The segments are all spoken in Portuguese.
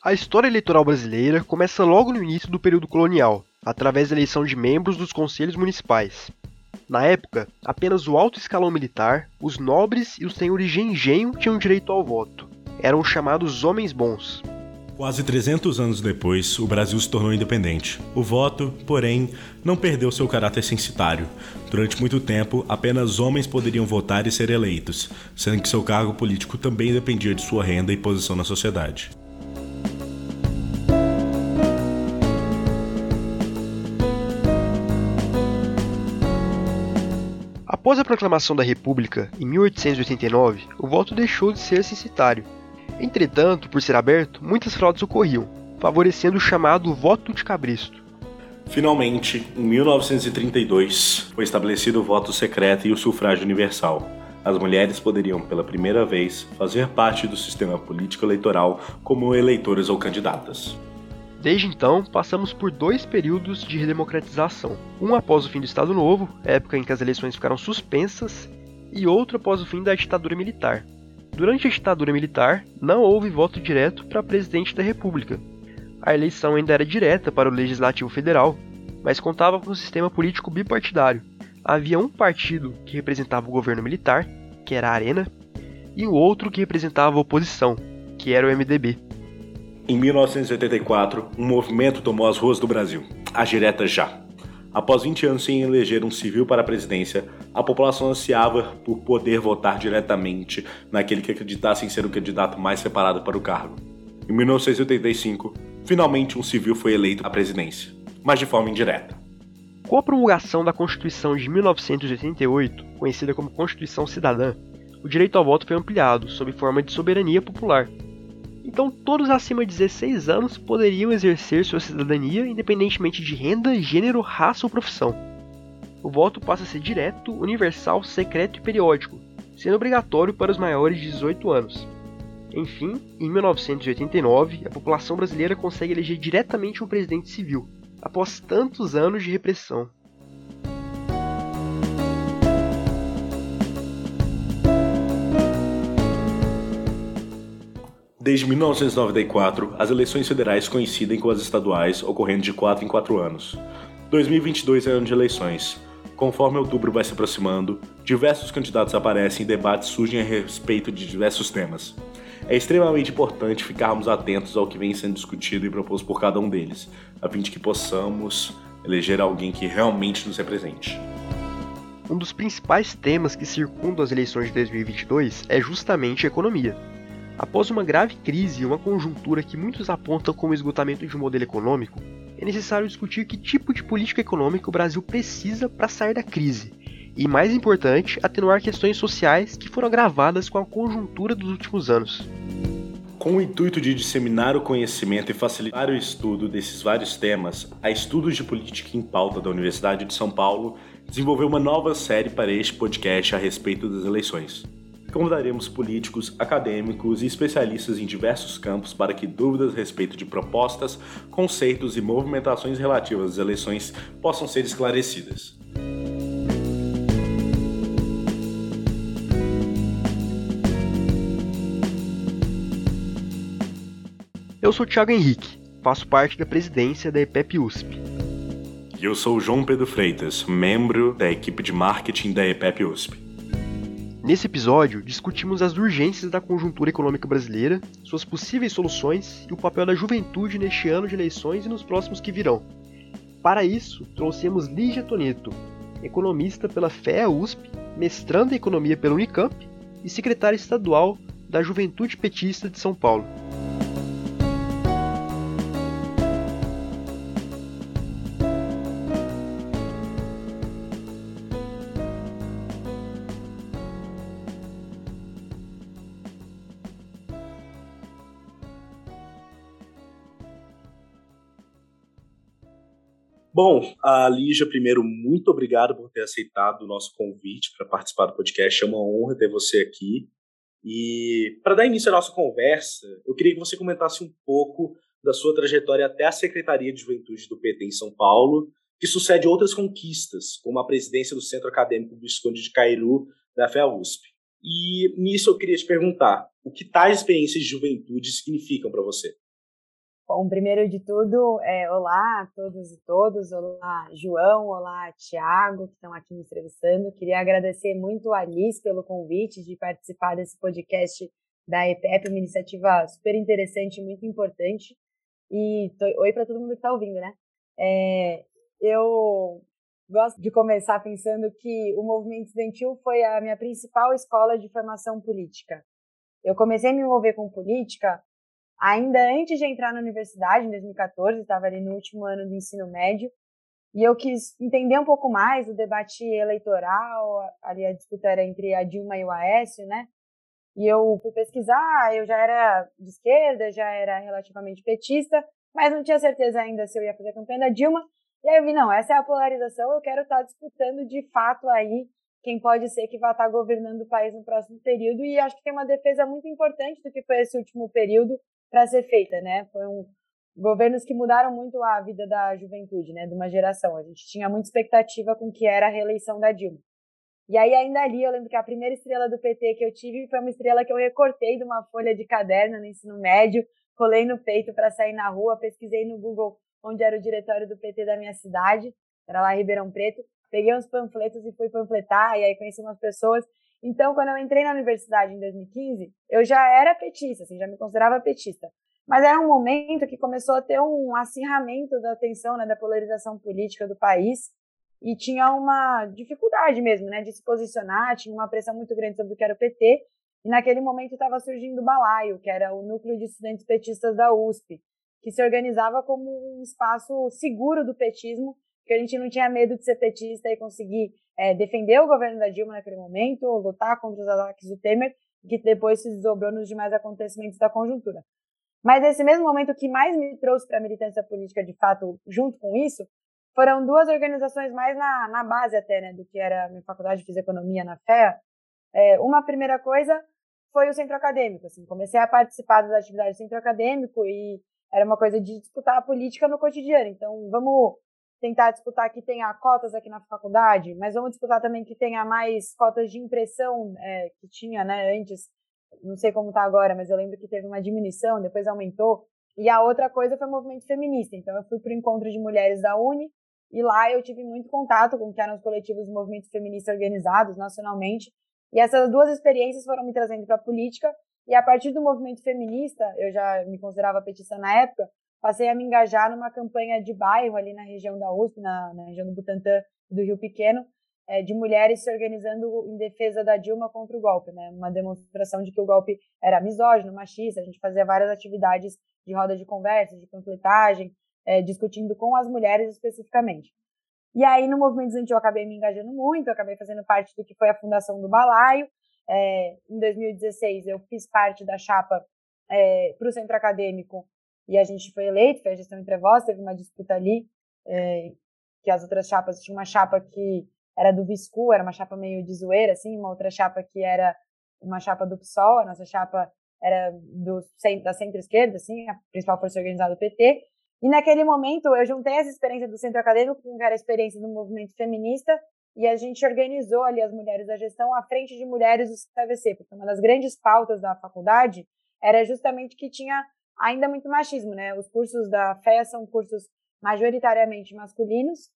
A história eleitoral brasileira começa logo no início do período colonial, através da eleição de membros dos conselhos municipais. Na época, apenas o alto escalão militar, os nobres e os senhores de engenho tinham direito ao voto. Eram chamados homens bons. Quase 300 anos depois, o Brasil se tornou independente. O voto, porém, não perdeu seu caráter censitário. Durante muito tempo, apenas homens poderiam votar e ser eleitos, sendo que seu cargo político também dependia de sua renda e posição na sociedade. Após a proclamação da República, em 1889, o voto deixou de ser censitário Entretanto, por ser aberto, muitas fraudes ocorriam, favorecendo o chamado voto de cabresto. Finalmente, em 1932, foi estabelecido o voto secreto e o sufrágio universal. As mulheres poderiam, pela primeira vez, fazer parte do sistema político-eleitoral como eleitoras ou candidatas. Desde então, passamos por dois períodos de redemocratização. Um após o fim do Estado Novo, época em que as eleições ficaram suspensas, e outro após o fim da ditadura militar, Durante a ditadura militar, não houve voto direto para presidente da República. A eleição ainda era direta para o Legislativo Federal, mas contava com um sistema político bipartidário. Havia um partido que representava o governo militar, que era a Arena, e o outro que representava a oposição, que era o MDB. Em 1984, um movimento tomou as ruas do Brasil, a Direta Já. Após 20 anos sem eleger um civil para a presidência, a população ansiava por poder votar diretamente naquele que acreditasse em ser o candidato mais separado para o cargo. Em 1985, finalmente um civil foi eleito à presidência, mas de forma indireta. Com a promulgação da Constituição de 1988, conhecida como Constituição Cidadã, o direito ao voto foi ampliado sob forma de soberania popular, então todos acima de 16 anos poderiam exercer sua cidadania independentemente de renda, gênero, raça ou profissão. O voto passa a ser direto, universal, secreto e periódico, sendo obrigatório para os maiores de 18 anos. Enfim, em 1989, a população brasileira consegue eleger diretamente um presidente civil, após tantos anos de repressão. Desde 1994, as eleições federais coincidem com as estaduais, ocorrendo de 4 em 4 anos. 2022 é ano de eleições. Conforme outubro vai se aproximando, diversos candidatos aparecem e debates surgem a respeito de diversos temas. É extremamente importante ficarmos atentos ao que vem sendo discutido e proposto por cada um deles, a fim de que possamos eleger alguém que realmente nos represente. Um dos principais temas que circundam as eleições de 2022 é justamente a economia. Após uma grave crise e uma conjuntura que muitos apontam como esgotamento de um modelo econômico, é necessário discutir que tipo de política econômica o Brasil precisa para sair da crise, e mais importante, atenuar questões sociais que foram agravadas com a conjuntura dos últimos anos. Com o intuito de disseminar o conhecimento e facilitar o estudo desses vários temas, a Estudos de Política em Pauta da Universidade de São Paulo desenvolveu uma nova série para este podcast a respeito das eleições. Convidaremos políticos, acadêmicos e especialistas em diversos campos para que dúvidas a respeito de propostas, conceitos e movimentações relativas às eleições possam ser esclarecidas. Eu sou Thiago Henrique, faço parte da presidência da EPEP USP. E eu sou João Pedro Freitas, membro da equipe de marketing da EPEP USP. Nesse episódio, discutimos as urgências da conjuntura econômica brasileira, suas possíveis soluções e o papel da juventude neste ano de eleições e nos próximos que virão. Para isso, trouxemos Lígia Toneto, economista pela FEA USP, mestrando em economia pela Unicamp e secretária estadual da Juventude Petista de São Paulo. Bom, a Lígia, primeiro, muito obrigado por ter aceitado o nosso convite para participar do podcast. É uma honra ter você aqui. E para dar início à nossa conversa, eu queria que você comentasse um pouco da sua trajetória até a Secretaria de Juventude do PT em São Paulo, que sucede outras conquistas, como a presidência do Centro Acadêmico Visconde de Cairu da FEA USP. E nisso eu queria te perguntar, o que tais experiências de juventude significam para você? Bom, primeiro de tudo, é, olá a todos e todas, olá João, olá Tiago, que estão aqui me entrevistando. Queria agradecer muito a Alice pelo convite de participar desse podcast da EPEP, uma iniciativa super interessante, muito importante. E tô, oi para todo mundo que está ouvindo, né? É, eu gosto de começar pensando que o movimento estudantil foi a minha principal escola de formação política. Eu comecei a me envolver com política ainda antes de entrar na universidade, em 2014, estava ali no último ano do ensino médio, e eu quis entender um pouco mais do debate eleitoral, ali a disputa era entre a Dilma e o Aécio, né? E eu fui pesquisar, eu já era de esquerda, já era relativamente petista, mas não tinha certeza ainda se eu ia fazer a campanha da Dilma. E aí eu vi, não, essa é a polarização, eu quero estar disputando de fato aí quem pode ser que vai estar governando o país no próximo período. E acho que tem uma defesa muito importante do que foi esse último período, para ser feita, né? Foram governos que mudaram muito a vida da juventude, né? De uma geração. A gente tinha muita expectativa com que era a reeleição da Dilma. E aí, ainda ali, eu lembro que a primeira estrela do PT que eu tive foi uma estrela que eu recortei de uma folha de caderno no ensino médio, colei no peito para sair na rua, pesquisei no Google onde era o diretório do PT da minha cidade, era lá Ribeirão Preto, peguei uns panfletos e fui panfletar, e aí conheci umas pessoas então, quando eu entrei na universidade em 2015, eu já era petista, assim, já me considerava petista. Mas era um momento que começou a ter um acirramento da tensão, né, da polarização política do país, e tinha uma dificuldade mesmo, né, de se posicionar, tinha uma pressão muito grande sobre o que era o PT, e naquele momento estava surgindo o Balaio, que era o núcleo de estudantes petistas da USP, que se organizava como um espaço seguro do petismo, que a gente não tinha medo de ser petista e conseguir é, defender o governo da Dilma naquele momento, lutar contra os ataques do Temer, que depois se desdobrou nos demais acontecimentos da conjuntura. Mas nesse mesmo momento, que mais me trouxe para a militância política, de fato, junto com isso, foram duas organizações mais na, na base até, né, do que era a minha faculdade, fiz economia na FEA. É, uma primeira coisa foi o centro acadêmico, assim, comecei a participar das atividades do centro acadêmico e era uma coisa de disputar a política no cotidiano. Então, vamos tentar disputar que tenha cotas aqui na faculdade, mas vamos disputar também que tenha mais cotas de impressão é, que tinha, né, antes. Não sei como está agora, mas eu lembro que teve uma diminuição, depois aumentou. E a outra coisa foi o movimento feminista. Então eu fui para o encontro de mulheres da Uni e lá eu tive muito contato com que eram os coletivos do movimento feminista organizados nacionalmente. E essas duas experiências foram me trazendo para a política. E a partir do movimento feminista, eu já me considerava petista na época, passei a me engajar numa campanha de bairro ali na região da USP, na, na região do Butantã do Rio Pequeno, é, de mulheres se organizando em defesa da Dilma contra o golpe, né? Uma demonstração de que o golpe era misógino, machista. A gente fazia várias atividades de roda de conversa, de panfletagem, é, discutindo com as mulheres especificamente. E aí, no movimento estudantil, eu acabei me engajando muito, acabei fazendo parte do que foi a fundação do Balaio. É, em 2016, eu fiz parte da chapa é, para o centro acadêmico e a gente foi eleito, foi a gestão entre vós, teve uma disputa ali, é, que as outras chapas, tinha uma chapa que era do Viscu, era uma chapa meio de zoeira, assim, uma outra chapa que era uma chapa do PSOL, a nossa chapa era do, da centro-esquerda, assim, a principal força organizada do PT, e naquele momento eu juntei essa experiência do centro acadêmico com a experiência do movimento feminista, e a gente organizou ali as mulheres da gestão à frente de mulheres do CVC, porque uma das grandes pautas da faculdade era justamente que tinha ainda muito machismo, né? Os cursos da FEA são cursos majoritariamente masculinos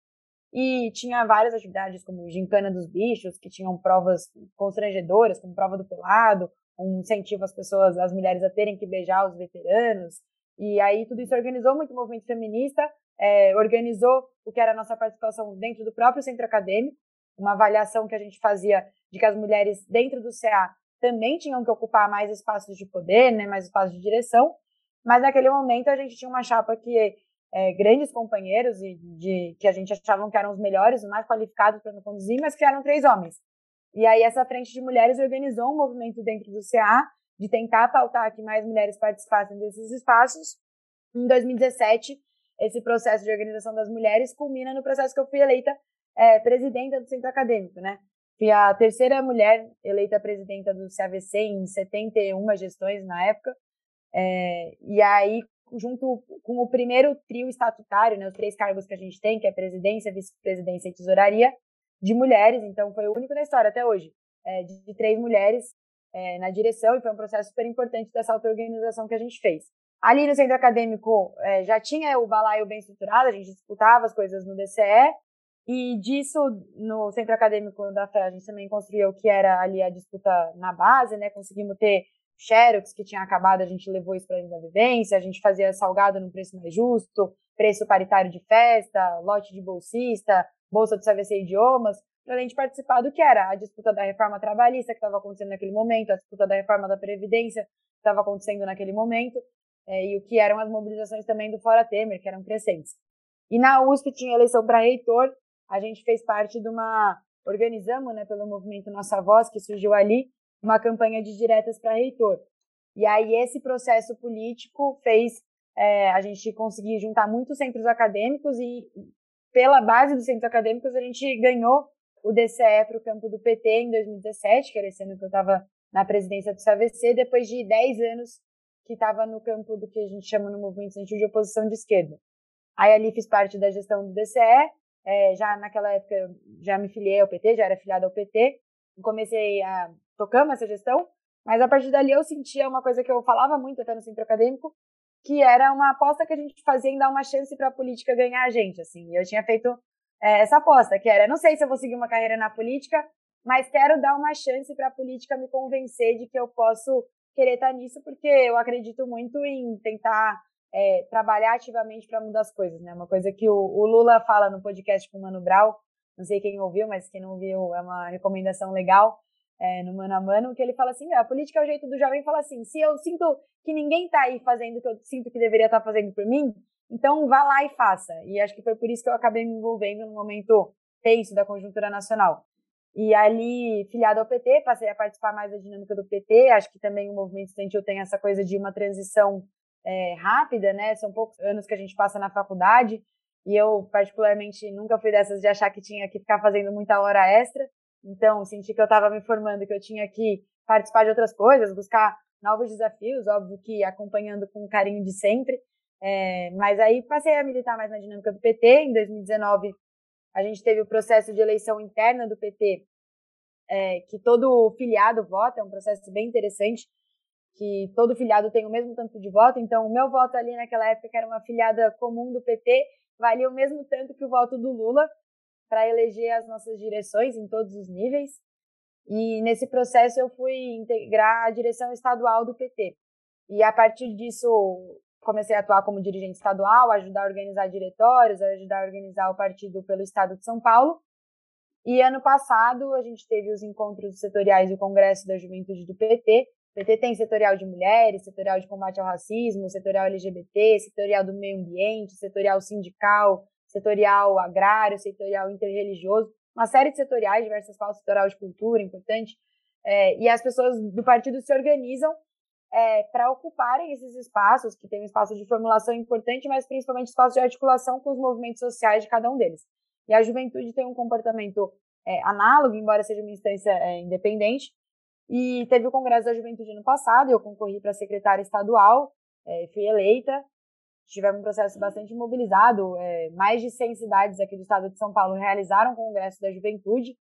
e tinha várias atividades como gincana dos bichos, que tinham provas constrangedoras, como prova do pelado, um incentivo às pessoas, às mulheres a terem que beijar os veteranos. E aí tudo isso organizou muito o movimento feminista, é, organizou o que era a nossa participação dentro do próprio centro acadêmico, uma avaliação que a gente fazia de que as mulheres dentro do CA também tinham que ocupar mais espaços de poder, né, mais espaços de direção, mas naquele momento a gente tinha uma chapa que é, grandes companheiros e de que a gente achavam que eram os melhores, os mais qualificados para conduzir, mas que eram três homens. E aí essa frente de mulheres organizou um movimento dentro do CA de tentar pautar que mais mulheres participassem desses espaços. Em 2017, esse processo de organização das mulheres culmina no processo que eu fui eleita é, presidenta do centro acadêmico, né? Fui a terceira mulher eleita presidenta do CAVC em 71 gestões na época. É, e aí, junto com o primeiro trio estatutário, né, os três cargos que a gente tem, que é presidência, vice-presidência e tesouraria, de mulheres, então foi o único da história até hoje, é, de, de, três mulheres é, na direção, e foi um processo super importante dessa auto-organização que a gente fez. Ali no centro acadêmico é, já tinha o balaio bem estruturado, a gente disputava as coisas no DCE, e disso, no centro acadêmico da FE, a gente também construiu o que era ali a disputa na base, né? Conseguimos ter Xerox, que tinha acabado, a gente levou isso para a vivência, a gente fazia salgado no preço mais justo, preço paritário de festa, lote de bolsista, bolsa do CVC Idiomas, para a gente participar do que era a disputa da reforma trabalhista que estava acontecendo naquele momento, a disputa da reforma da Previdência que estava acontecendo naquele momento, é, e o que eram as mobilizações também do Fora Temer, que eram crescentes. E na USP tinha eleição para reitor, a gente fez parte de uma, organizamos, né, pelo movimento Nossa Voz, que surgiu ali, uma campanha de diretas para reitor. E aí esse processo político fez é, a gente conseguir juntar muitos centros acadêmicos e pela base dos centros acadêmicos a gente ganhou o DCE para o campo do PT em 2017, que que eu estava na presidência do CAVC, depois de 10 anos que estava no campo do que a gente chama no movimento estudantil de oposição de esquerda. Aí ali fiz parte da gestão do DCE, é, já naquela época já me filiei ao PT, já era filiada ao PT, comecei a tocamos essa gestão, mas a partir dali eu sentia uma coisa que eu falava muito até no centro acadêmico, que era uma aposta que a gente fazia em dar uma chance para a política ganhar a gente, assim. Eu tinha feito é, essa aposta, que era, não sei se eu vou seguir uma carreira na política, mas quero dar uma chance para a política me convencer de que eu posso querer estar nisso, porque eu acredito muito em tentar é, trabalhar ativamente para mudar as coisas, né? Uma coisa que o, o, Lula fala no podcast com o Mano Brau, não sei quem ouviu, mas quem não ouviu é uma recomendação legal, é, no Mano a Mano, que ele fala assim, a política é o jeito do jovem falar assim, se eu sinto que ninguém está aí fazendo o que eu sinto que deveria estar tá fazendo por mim, então vá lá e faça. E acho que foi por isso que eu acabei me envolvendo no momento tenso da conjuntura nacional. E ali, filiado ao PT, passei a participar mais da dinâmica do PT. Acho que também o movimento estudantil tem essa coisa de uma transição é, rápida, né? São poucos anos que a gente passa na faculdade. E eu, particularmente, nunca fui dessas de achar que tinha que ficar fazendo muita hora extra. Então, senti que eu estava me formando, que eu tinha que participar de outras coisas, buscar novos desafios, óbvio que acompanhando com carinho de sempre. É, mas aí passei a militar mais na dinâmica do PT. Em 2019, a gente teve o processo de eleição interna do PT, é, que todo filiado vota, é um processo bem interessante, que todo filiado tem o mesmo tanto de voto. Então, o meu voto ali naquela época, que era uma filiada comum do PT, valia o mesmo tanto que o voto do Lula para eleger as nossas direções em todos os níveis. E nesse processo eu fui integrar a direção estadual do PT. E a partir disso, comecei a atuar como dirigente estadual, ajudar a organizar diretórios, ajudar a organizar o partido pelo estado de São Paulo. E ano passado a gente teve os encontros setoriais do Congresso da Juventude do PT. O PT tem setorial de mulheres, setorial de combate ao racismo, setorial LGBT, setorial do meio ambiente, setorial sindical, setorial agrário, setorial interreligioso, uma série de setoriais, diversas pautas, setorial de cultura, importante. É, e as pessoas do partido se organizam é, para ocuparem esses espaços, que tem um espaço de formulação importante, mas principalmente espaço de articulação com os movimentos sociais de cada um deles. E a juventude tem um comportamento é, análogo, embora seja uma instância é, independente. E teve o Congresso da Juventude no passado, eu concorri para secretária estadual, é, fui eleita. Tivemos um processo bastante mobilizado. É, mais de 100 cidades aqui do estado de São Paulo realizaram o Congresso da Juventude.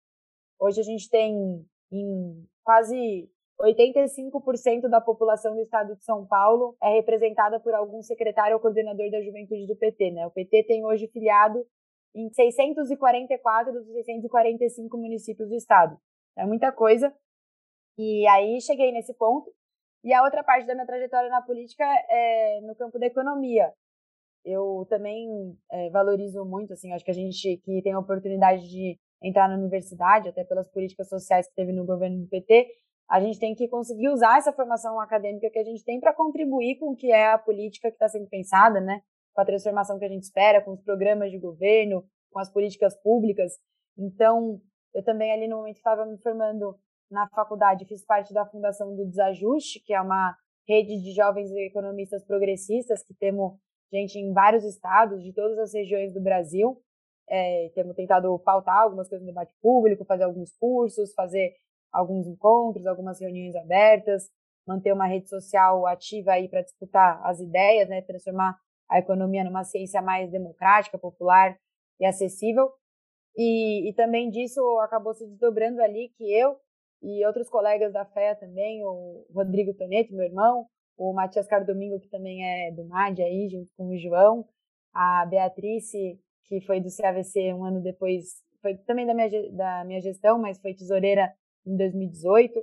Hoje a gente tem em quase 85% da população do estado de São Paulo é representada por algum secretário ou coordenador da juventude do PT, né? O PT tem hoje filiado em 644 dos 645 municípios do estado. É muita coisa. E aí cheguei nesse ponto. E a outra parte da minha trajetória na política é no campo da economia. Eu também é, valorizo muito, assim, acho que a gente que tem a oportunidade de entrar na universidade, até pelas políticas sociais que teve no governo do PT, a gente tem que conseguir usar essa formação acadêmica que a gente tem para contribuir com o que é a política que está sendo pensada, né? Com a transformação que a gente espera, com os programas de governo, com as políticas públicas. Então, eu também ali no momento estava me formando na faculdade, fiz parte da fundação do Desajuste, que é uma rede de jovens economistas progressistas que temos gente em vários estados, de todas as regiões do Brasil. É, temos tentado pautar algumas coisas no debate público, fazer alguns cursos, fazer alguns encontros, algumas reuniões abertas, manter uma rede social ativa aí para disputar as ideias, né, transformar a economia numa ciência mais democrática, popular e acessível. E, e também disso acabou se desdobrando ali que eu e outros colegas da FEA também, o Rodrigo Tonetti, meu irmão, o Matias Cardomingo, que também é do MAD aí, junto com o João, a Beatrice, que foi do CAVC um ano depois, foi também da minha, da minha gestão, mas foi tesoureira em 2018,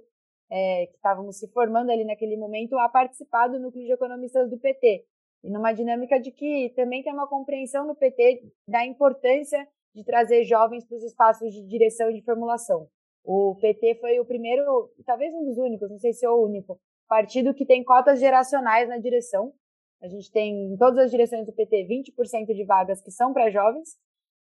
é, que estávamos se formando ali naquele momento a participar do núcleo de economistas do PT. E numa dinâmica de que também tem uma compreensão no PT da importância de trazer jovens para os espaços de direção e de formulação. O PT foi o primeiro, talvez um dos únicos, não sei se é o único, partido que tem cotas geracionais na direção. A gente tem em todas as direções do PT 20% de vagas que são para jovens,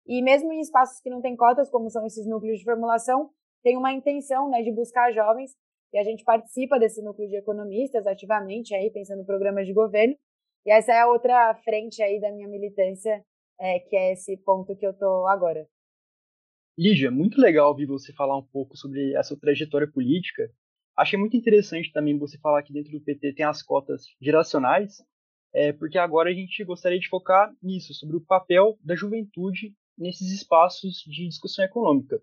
e mesmo em espaços que não têm cotas, como são esses núcleos de formulação, tem uma intenção né, de buscar jovens, e a gente participa desse núcleo de economistas ativamente, aí pensando em programas de governo, e essa é a outra frente aí da minha militância, é, que é esse ponto que eu estou agora. Lígia, muito legal ouvir você falar um pouco sobre essa trajetória política. Achei muito interessante também você falar que dentro do PT tem as cotas geracionais, é, porque agora a gente gostaria de focar nisso, sobre o papel da juventude nesses espaços de discussão econômica.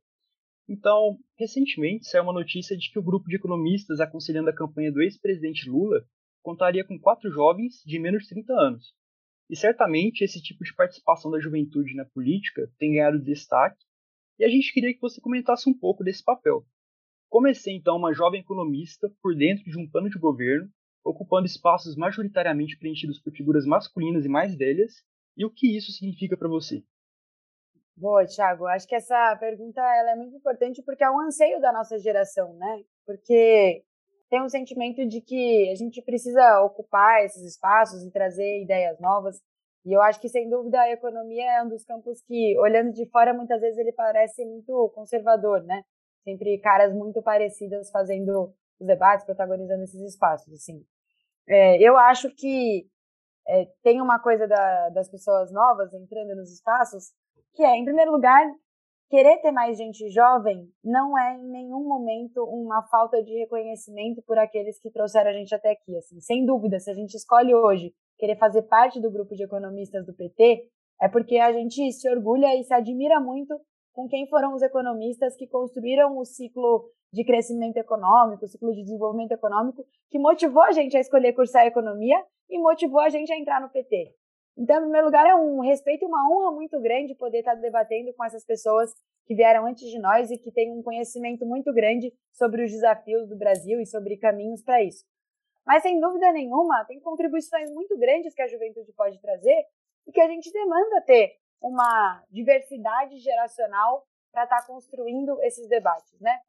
Então, recentemente saiu uma notícia de que o grupo de economistas aconselhando a campanha do ex-presidente Lula contaria com quatro jovens de menos de 30 anos. E certamente esse tipo de participação da juventude na política tem ganhado destaque, e a gente queria que você comentasse um pouco desse papel. Comecei então uma jovem economista por dentro de um plano de governo, ocupando espaços majoritariamente preenchidos por figuras masculinas e mais velhas, e o que isso significa para você? Boa, Thiago. Acho que essa pergunta ela é muito importante porque é um anseio da nossa geração, né? Porque tem um sentimento de que a gente precisa ocupar esses espaços e trazer ideias novas. E eu acho que, sem dúvida, a economia é um dos campos que, olhando de fora, muitas vezes ele parece muito conservador, né? Sempre caras muito parecidas fazendo os debates, protagonizando esses espaços, assim. É, eu acho que é, tem uma coisa da, das pessoas novas entrando nos espaços, que é, em primeiro lugar, querer ter mais gente jovem não é em nenhum momento uma falta de reconhecimento por aqueles que trouxeram a gente até aqui. Assim, sem dúvida, se a gente escolhe hoje querer fazer parte do grupo de economistas do PT, é porque a gente se orgulha e se admira muito com quem foram os economistas que construíram o ciclo de crescimento econômico, o ciclo de desenvolvimento econômico, que motivou a gente a escolher cursar economia e motivou a gente a entrar no PT. Então, em primeiro lugar, é um respeito e uma honra muito grande poder estar debatendo com essas pessoas que vieram antes de nós e que têm um conhecimento muito grande sobre os desafios do Brasil e sobre caminhos para isso. Mas, sem dúvida nenhuma, tem contribuições muito grandes que a juventude pode trazer e que a gente demanda ter uma diversidade geracional para estar construindo esses debates, né?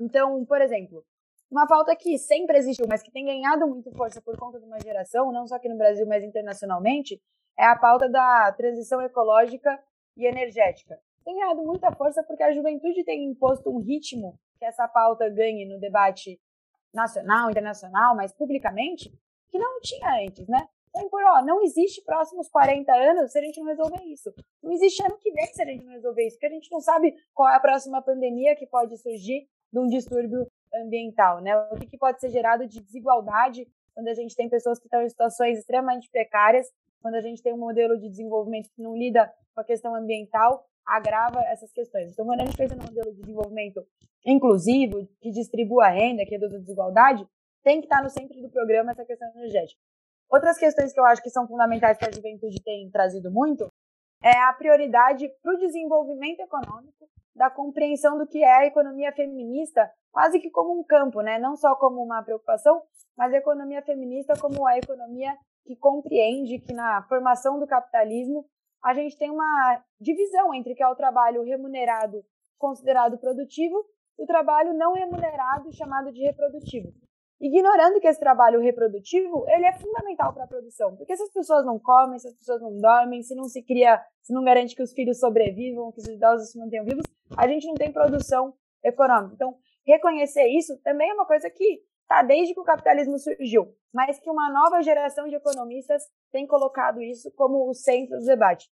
Então, por exemplo, uma pauta que sempre existiu, mas que tem ganhado muito força por conta de uma geração, não só aqui no Brasil, mas internacionalmente, é a pauta da transição ecológica e energética. Tem ganhado muita força porque a juventude tem imposto um ritmo que essa pauta ganhe no debate nacional, internacional, mas publicamente, que não tinha antes, né? Então, por, ó, não existe próximos 40 anos se a gente não resolver isso. Não existe ano que vem se a gente não resolver isso, porque a gente não sabe qual é a próxima pandemia que pode surgir de um distúrbio ambiental, né? O que, que pode ser gerado de desigualdade quando a gente tem pessoas que estão em situações extremamente precárias, quando a gente tem um modelo de desenvolvimento que não lida com a questão ambiental, agrava essas questões. Então, quando a gente pensa no modelo de desenvolvimento inclusivo, que distribua a renda, que reduz a desigualdade, tem que estar no centro do programa essa questão energética. Outras questões que eu acho que são fundamentais que a juventude tem trazido muito é a prioridade para o desenvolvimento econômico da compreensão do que é a economia feminista, quase que como um campo, né? Não só como uma preocupação, mas a economia feminista como a economia que compreende que na formação do capitalismo a gente tem uma divisão entre que é o trabalho remunerado considerado produtivo e o trabalho não remunerado chamado de reprodutivo ignorando que esse trabalho reprodutivo ele é fundamental para a produção, porque se as pessoas não comem, se as pessoas não dormem, se não se cria, se não garante que os filhos sobrevivam, que os idosos se mantenham vivos, a gente não tem produção econômica. Então, reconhecer isso também é uma coisa que está desde que o capitalismo surgiu, mas que uma nova geração de economistas tem colocado isso como o centro do debate.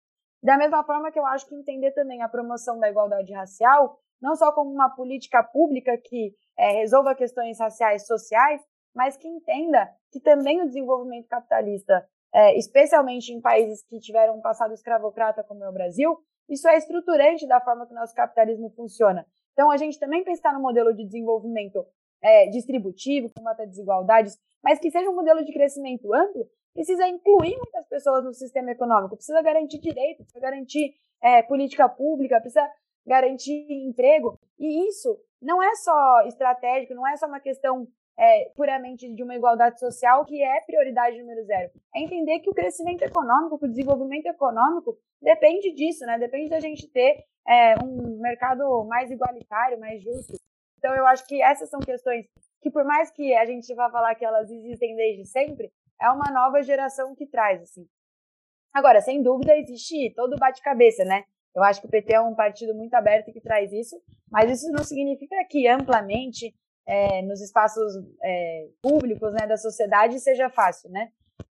Da mesma forma que eu acho que entender também a promoção da igualdade racial, não só como uma política pública que é, resolva questões raciais sociais, mas que entenda que também o desenvolvimento capitalista, é, especialmente em países que tiveram um passado escravocrata como é o Brasil, isso é estruturante da forma que o nosso capitalismo funciona. Então, a gente também pensar no modelo de desenvolvimento é, distributivo, combata desigualdades, mas que seja um modelo de crescimento amplo, precisa incluir muitas pessoas no sistema econômico, precisa garantir direito, precisa garantir é, política pública, precisa garantir emprego. E isso não é só estratégico, não é só uma questão é, puramente de uma igualdade social que é prioridade número zero. É entender que o crescimento econômico, que o desenvolvimento econômico depende disso, né? Depende da gente ter é, um mercado mais igualitário, mais justo. Então eu acho que essas são questões que por mais que a gente vá falar que elas existem desde sempre, é uma nova geração que traz, assim. Agora, sem dúvida, existe todo bate-cabeça, né? Eu acho que o PT é um partido muito aberto que traz isso, mas isso não significa que amplamente é, nos espaços é, públicos né, da sociedade seja fácil, né?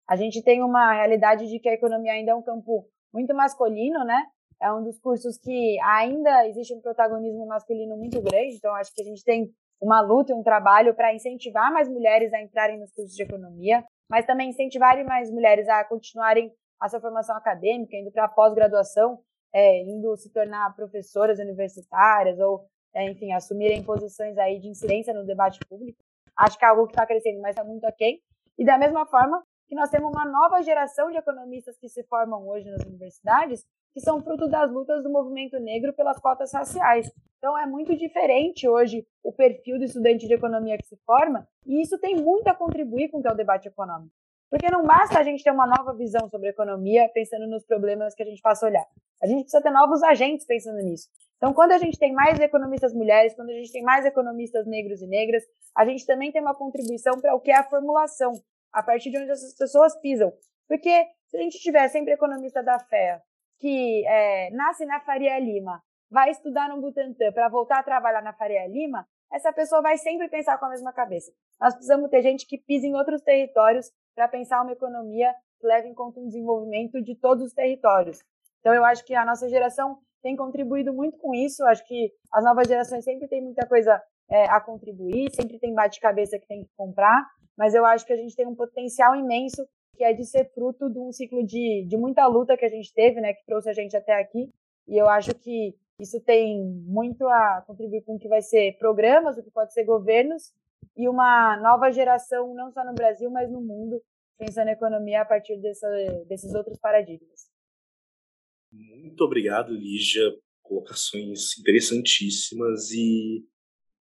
A gente tem uma realidade de que a economia ainda é um campo muito masculino, né? É um dos cursos que ainda existe um protagonismo masculino muito grande, então acho que a gente tem uma luta e um trabalho para incentivar mais mulheres a entrarem nos cursos de economia, mas também incentivarem mais mulheres a continuarem a sua formação acadêmica, indo para a pós-graduação, é, indo se tornar professoras universitárias ou, é, enfim, assumirem posições aí de incidência no debate público. Acho que é algo que está crescendo, mas está muito aquém. E da mesma forma que nós temos uma nova geração de economistas que se formam hoje nas universidades, que são fruto das lutas do movimento negro pelas cotas raciais. Então é muito diferente hoje o perfil do estudante de economia que se forma, e isso tem muito a contribuir com o que é o debate econômico. Porque não basta a gente ter uma nova visão sobre a economia pensando nos problemas que a gente passa a olhar. A gente precisa ter novos agentes pensando nisso. Então, quando a gente tem mais economistas mulheres, quando a gente tem mais economistas negros e negras, a gente também tem uma contribuição para o que é a formulação, a partir de onde essas pessoas pisam. Porque se a gente tiver sempre economista da fé, que é, nasce na Faria Lima, vai estudar no Butantan para voltar a trabalhar na Faria Lima, essa pessoa vai sempre pensar com a mesma cabeça. Nós precisamos ter gente que pisa em outros territórios para pensar uma economia que leve em conta o desenvolvimento de todos os territórios. Então, eu acho que a nossa geração tem contribuído muito com isso. Eu acho que as novas gerações sempre têm muita coisa é, a contribuir, sempre tem bate-cabeça que tem que comprar, mas eu acho que a gente tem um potencial imenso que é de ser fruto de um ciclo de, de muita luta que a gente teve, né, que trouxe a gente até aqui. E eu acho que isso tem muito a contribuir com o que vai ser programas, o que pode ser governos e uma nova geração, não só no Brasil, mas no mundo, pensando em economia a partir dessa, desses outros paradigmas. Muito obrigado, Lígia. Colocações interessantíssimas e,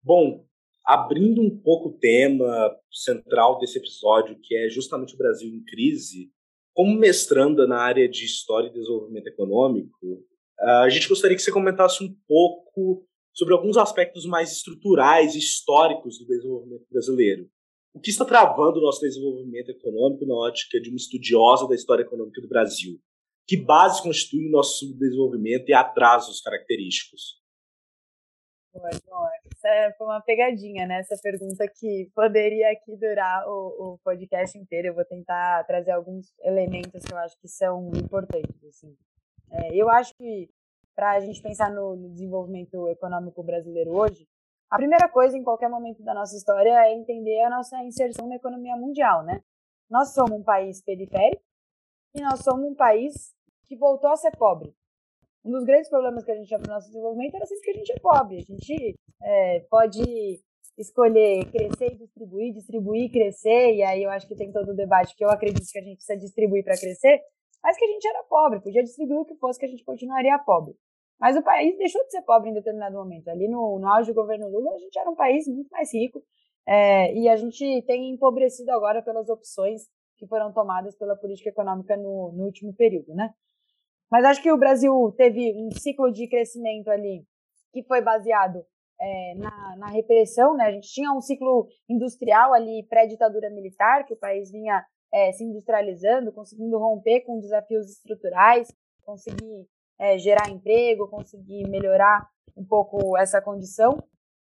bom, abrindo um pouco o tema central desse episódio, que é justamente o Brasil em crise, como mestranda na área de História e Desenvolvimento Econômico, a gente gostaria que você comentasse um pouco sobre alguns aspectos mais estruturais e históricos do desenvolvimento brasileiro. O que está travando o nosso desenvolvimento econômico na ótica de uma estudiosa da história econômica do Brasil? Que base constitui o nosso desenvolvimento e atrasos característicos? Essa foi uma pegadinha, né? Essa pergunta que poderia aqui durar o, o podcast inteiro. Eu vou tentar trazer alguns elementos que eu acho que são importantes. Assim. É, eu acho que para a gente pensar no, no desenvolvimento econômico brasileiro hoje, a primeira coisa em qualquer momento da nossa história é entender a nossa inserção na economia mundial, né? Nós somos um país periférico e nós somos um país que voltou a ser pobre um dos grandes problemas que a gente tinha para o nosso desenvolvimento era sempre que a gente é pobre. A gente é, pode escolher crescer e distribuir, distribuir e crescer, e aí eu acho que tem todo o debate que eu acredito que a gente precisa distribuir para crescer, mas que a gente era pobre, podia distribuir o que fosse que a gente continuaria pobre. Mas o país deixou de ser pobre em determinado momento. Ali no, no auge do governo Lula, a gente era um país muito mais rico, é, e a gente tem empobrecido agora pelas opções que foram tomadas pela política econômica no, no último período, né? Mas acho que o Brasil teve um ciclo de crescimento ali que foi baseado é, na, na, repressão, né? A gente tinha um ciclo industrial ali pré-ditadura militar, que o país vinha é, se industrializando, conseguindo romper com desafios estruturais, conseguir é, gerar emprego, conseguir melhorar um pouco essa condição.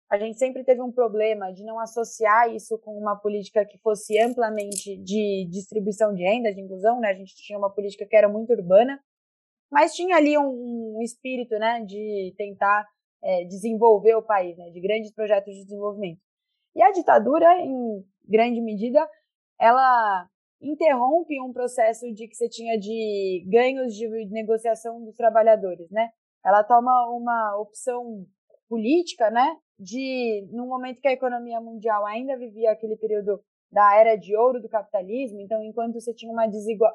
A gente sempre teve um problema de não associar isso com uma política que fosse amplamente de distribuição de renda, de inclusão, né? A gente tinha uma política que era muito urbana, mas tinha ali um, um espírito né, de tentar é, desenvolver o país, né, de grandes projetos de desenvolvimento. E a ditadura, em grande medida, ela interrompe um processo de que você tinha de ganhos de negociação dos trabalhadores, né? Ela toma uma opção política, né, de, num momento que a economia mundial ainda vivia aquele período da era de ouro do capitalismo, então, enquanto você tinha uma,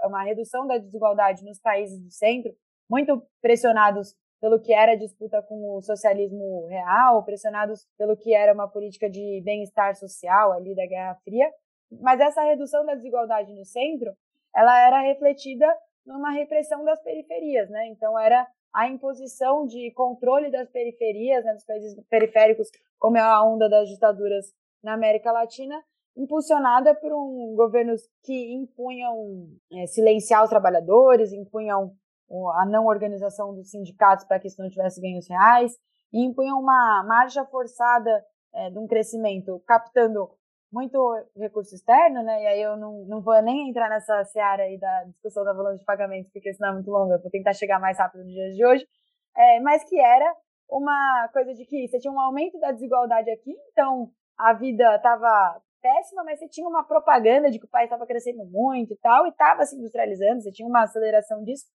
uma redução da desigualdade nos países do centro, muito pressionados pelo que era disputa com o socialismo real, pressionados pelo que era uma política de bem-estar social ali da Guerra Fria, mas essa redução da desigualdade no centro, ela era refletida numa repressão das periferias, né? Então era a imposição de controle das periferias, né, dos países periféricos, como é a onda das ditaduras na América Latina, impulsionada por um governos que impunham é, silenciar os trabalhadores, impunham a não organização dos sindicatos para que isso não tivesse ganhos reais, e impunham uma marcha forçada é, de um crescimento, captando muito recurso externo, né? E aí eu não, não vou nem entrar nessa seara aí da discussão da balança de pagamentos, porque senão é muito longa, vou tentar chegar mais rápido nos dias de hoje, é, mas que era uma coisa de que você tinha um aumento da desigualdade aqui, então a vida estava péssima, mas você tinha uma propaganda de que o país estava crescendo muito e tal, e estava se industrializando, você tinha uma aceleração disso,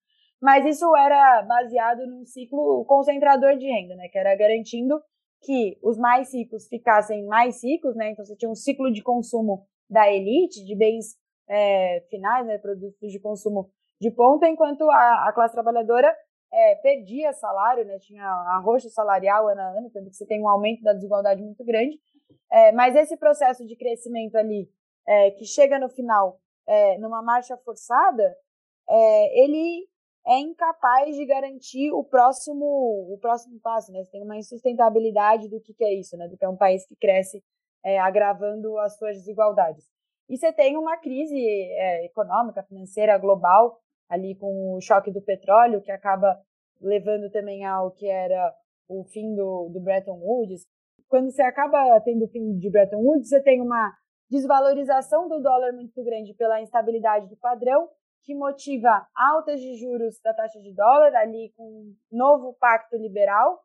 mas isso era baseado num ciclo concentrador de renda, né, que era garantindo que os mais ricos ficassem mais ricos, né, então você tinha um ciclo de consumo da elite, de bens é, finais, né, produtos de consumo de ponta, enquanto a, a classe trabalhadora é, perdia salário, né, tinha arroxo salarial ano a ano, tanto que você tem um aumento da desigualdade muito grande, é, mas esse processo de crescimento ali, é, que chega no final é, numa marcha forçada, é, ele é incapaz de garantir o próximo, o próximo passo, né? Você tem uma insustentabilidade do que, que é isso, né? Do que é um país que cresce é, agravando as suas desigualdades. E você tem uma crise econômica, financeira global, ali com o choque do petróleo, que acaba levando também ao que era o fim do, do Bretton Woods. Quando você acaba tendo o fim de Bretton Woods, você tem uma desvalorização do dólar muito grande pela instabilidade do padrão que motiva altas de juros da taxa de dólar, ali com um novo pacto liberal.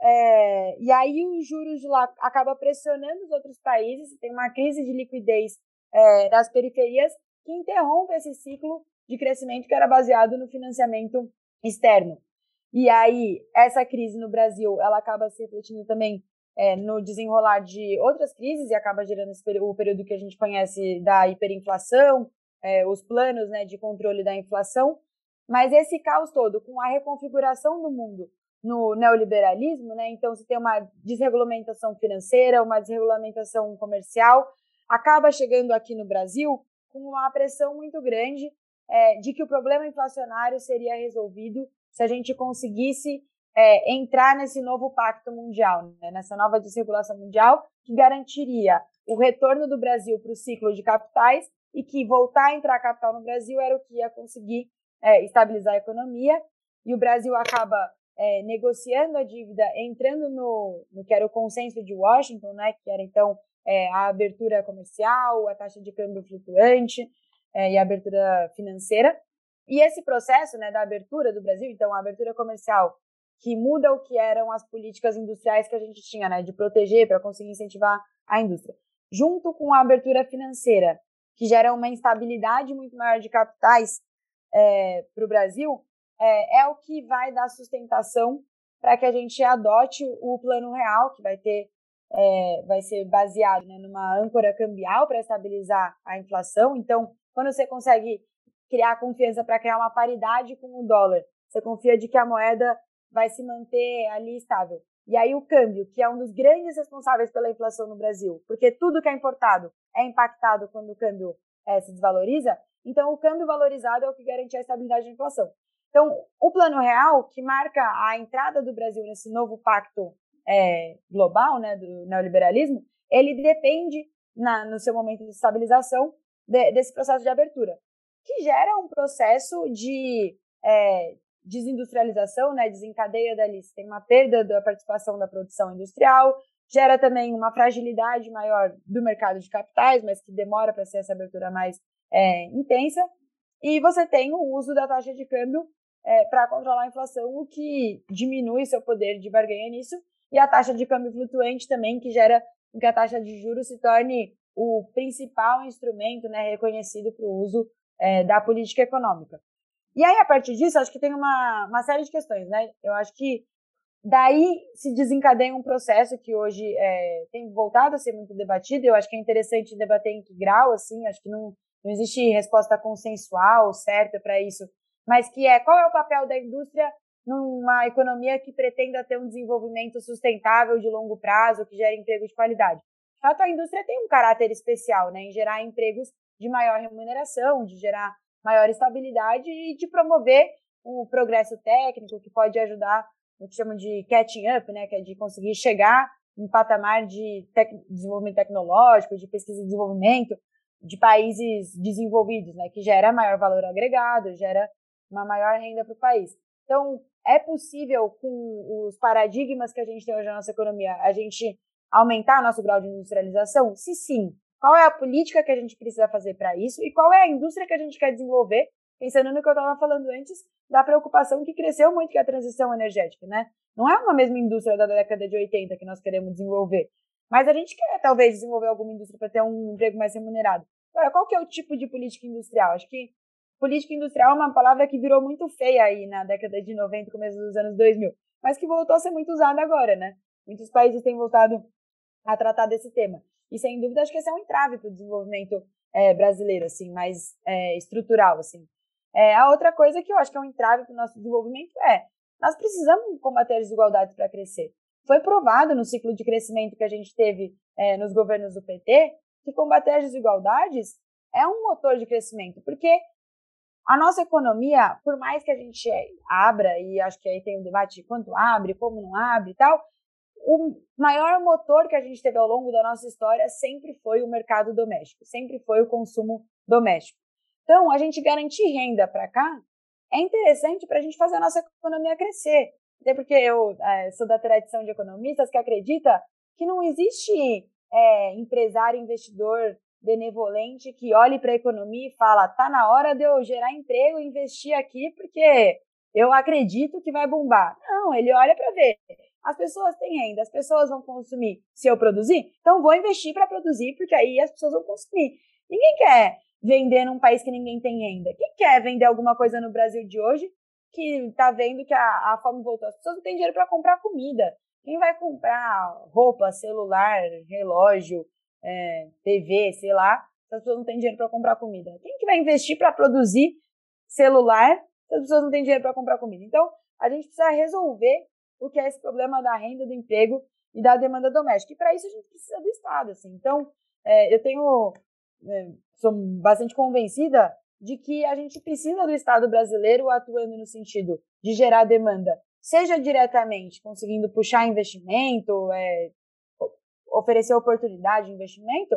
É, e aí os juros de lá acaba pressionando os outros países, tem uma crise de liquidez é, das periferias que interrompe esse ciclo de crescimento que era baseado no financiamento externo. E aí, essa crise no Brasil, ela acaba se refletindo também é, no desenrolar de outras crises e acaba gerando o período que a gente conhece da hiperinflação, é, os planos né, de controle da inflação, mas esse caos todo, com a reconfiguração do mundo no neoliberalismo, né, então você tem uma desregulamentação financeira, uma desregulamentação comercial, acaba chegando aqui no Brasil com uma pressão muito grande é, de que o problema inflacionário seria resolvido se a gente conseguisse é, entrar nesse novo pacto mundial, né, nessa nova desregulação mundial, que garantiria o retorno do Brasil para o ciclo de capitais e que voltar a entrar capital no Brasil era o que ia conseguir é, estabilizar a economia, e o Brasil acaba é, negociando a dívida, entrando no, no que era o consenso de Washington, né, que era então é, a abertura comercial, a taxa de câmbio flutuante é, e a abertura financeira. E esse processo né, da abertura do Brasil, então a abertura comercial, que muda o que eram as políticas industriais que a gente tinha, né, de proteger para conseguir incentivar a indústria, junto com a abertura financeira, que gera uma instabilidade muito maior de capitais é, para o Brasil, é, é, o que vai dar sustentação para que a gente adote o plano real, que vai ter é, vai ser baseado né, numa âncora cambial para estabilizar a inflação. Então, quando você consegue criar confiança para criar uma paridade com o dólar, você confia de que a moeda vai se manter ali estável. E aí o câmbio, que é um dos grandes responsáveis pela inflação no Brasil, porque tudo que é importado é impactado quando o câmbio é, se desvaloriza, então o câmbio valorizado é o que garante a estabilidade da inflação. Então, o plano real, que marca a entrada do Brasil nesse novo pacto é, global, né, do neoliberalismo, ele depende, na, no seu momento de estabilização, de, desse processo de abertura, que gera um processo de é, desindustrialização, né, desencadeia dali, você tem uma perda da participação da produção industrial, gera também uma fragilidade maior do mercado de capitais, mas que demora para ser essa abertura mais é, intensa. E você tem o uso da taxa de câmbio é, para controlar a inflação, o que diminui seu poder de barganha nisso, e a taxa de câmbio flutuante também, que gera que a taxa de juros se torne o principal instrumento né, reconhecido para o uso é, da política econômica. E aí, a partir disso, acho que tem uma, uma série de questões. Né? Eu acho que daí se desencadeia um processo que hoje é, tem voltado a ser muito debatido. Eu acho que é interessante debater em que grau, assim, acho que não, não existe resposta consensual certa para isso, mas que é qual é o papel da indústria numa economia que pretenda ter um desenvolvimento sustentável de longo prazo, que gere emprego de qualidade. Fato, a indústria tem um caráter especial né, em gerar empregos de maior remuneração, de gerar maior estabilidade e de promover o progresso técnico que pode ajudar o que chamam de catching up, né, que é de conseguir chegar em patamar de tec desenvolvimento tecnológico, de pesquisa e desenvolvimento de países desenvolvidos, né, que gera maior valor agregado, gera uma maior renda para o país. Então, é possível, com os paradigmas que a gente tem hoje na nossa economia, a gente aumentar nosso grau de industrialização? Se sim, qual é a política que a gente precisa fazer para isso e qual é a indústria que a gente quer desenvolver, pensando no que eu estava falando antes, da preocupação que cresceu muito que é a transição energética, né? Não é uma mesma indústria da década de 80 que nós queremos desenvolver, mas a gente quer talvez desenvolver alguma indústria para ter um emprego mais remunerado. Agora, qual que é o tipo de política industrial? Acho que política industrial é uma palavra que virou muito feia aí na década de 90, começo dos anos 2000, mas que voltou a ser muito usada agora, né? Muitos países têm voltado a tratar desse tema. E sem dúvida acho que esse é um entrave para o desenvolvimento é, brasileiro, assim, mais é, estrutural, assim. É, a outra coisa que eu acho que é um entrave para o nosso desenvolvimento é nós precisamos combater as desigualdades para crescer. Foi provado no ciclo de crescimento que a gente teve é, nos governos do PT que combater as desigualdades é um motor de crescimento, porque a nossa economia, por mais que a gente abra, e acho que aí tem um debate de quanto abre, como não abre e tal, o maior motor que a gente teve ao longo da nossa história sempre foi o mercado doméstico, sempre foi o consumo doméstico. Então, a gente garantir renda para cá é interessante para a gente fazer a nossa economia crescer. Até porque eu é, sou da tradição de economistas que acredita que não existe é, empresário, investidor benevolente que olhe para a economia e fala: tá na hora de eu gerar emprego e investir aqui porque eu acredito que vai bombar. Não, ele olha para ver. As pessoas têm renda, as pessoas vão consumir se eu produzir, então vou investir para produzir porque aí as pessoas vão consumir. Ninguém quer vender num país que ninguém tem renda. Quem quer vender alguma coisa no Brasil de hoje que está vendo que a, a fome voltou? As pessoas não têm dinheiro para comprar comida. Quem vai comprar roupa, celular, relógio, é, TV, sei lá, as pessoas não têm dinheiro para comprar comida? Quem que vai investir para produzir celular se as pessoas não têm dinheiro para comprar comida? Então, a gente precisa resolver o que é esse problema da renda, do emprego e da demanda doméstica. E para isso a gente precisa do Estado. Assim. Então, é, eu tenho, é, sou bastante convencida de que a gente precisa do Estado brasileiro atuando no sentido de gerar demanda, seja diretamente conseguindo puxar investimento, é, oferecer oportunidade de investimento,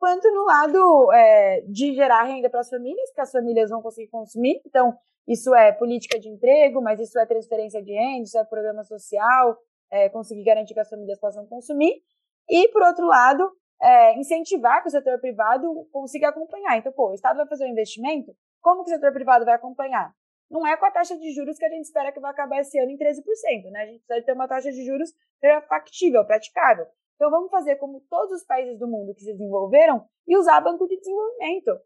quanto no lado é, de gerar renda para as famílias, que as famílias vão conseguir consumir. Então, isso é política de emprego, mas isso é transferência de renda, isso é programa social, é, conseguir garantir que as famílias possam consumir. E, por outro lado, é, incentivar que o setor privado consiga acompanhar. Então, pô, o Estado vai fazer um investimento, como que o setor privado vai acompanhar? Não é com a taxa de juros que a gente espera que vai acabar esse ano em 13%, né? A gente precisa ter uma taxa de juros factível, praticável. Então vamos fazer como todos os países do mundo que se desenvolveram e usar banco de desenvolvimento.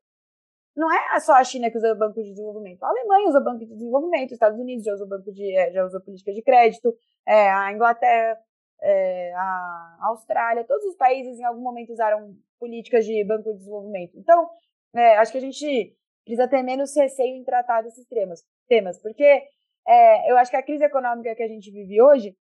Não é só a China que usa banco de desenvolvimento. A Alemanha usa banco de desenvolvimento, os Estados Unidos já usou banco de, é, já usou política de crédito, é, a Inglaterra, é, a Austrália, todos os países em algum momento usaram políticas de banco de desenvolvimento. Então, é, acho que a gente precisa ter menos receio em tratar desses temas, temas porque é, eu acho que a crise econômica que a gente vive hoje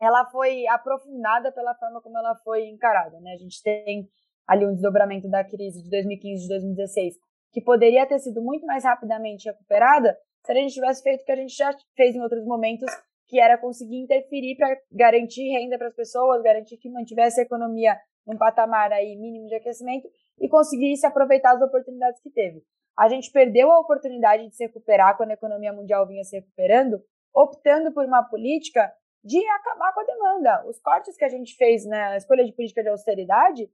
ela foi aprofundada pela forma como ela foi encarada. Né? A gente tem ali um desdobramento da crise de 2015 de 2016, que poderia ter sido muito mais rapidamente recuperada se a gente tivesse feito o que a gente já fez em outros momentos, que era conseguir interferir para garantir renda para as pessoas, garantir que mantivesse a economia num patamar aí mínimo de aquecimento e conseguisse aproveitar as oportunidades que teve. A gente perdeu a oportunidade de se recuperar quando a economia mundial vinha se recuperando, optando por uma política de acabar com a demanda. Os cortes que a gente fez na escolha de política de austeridade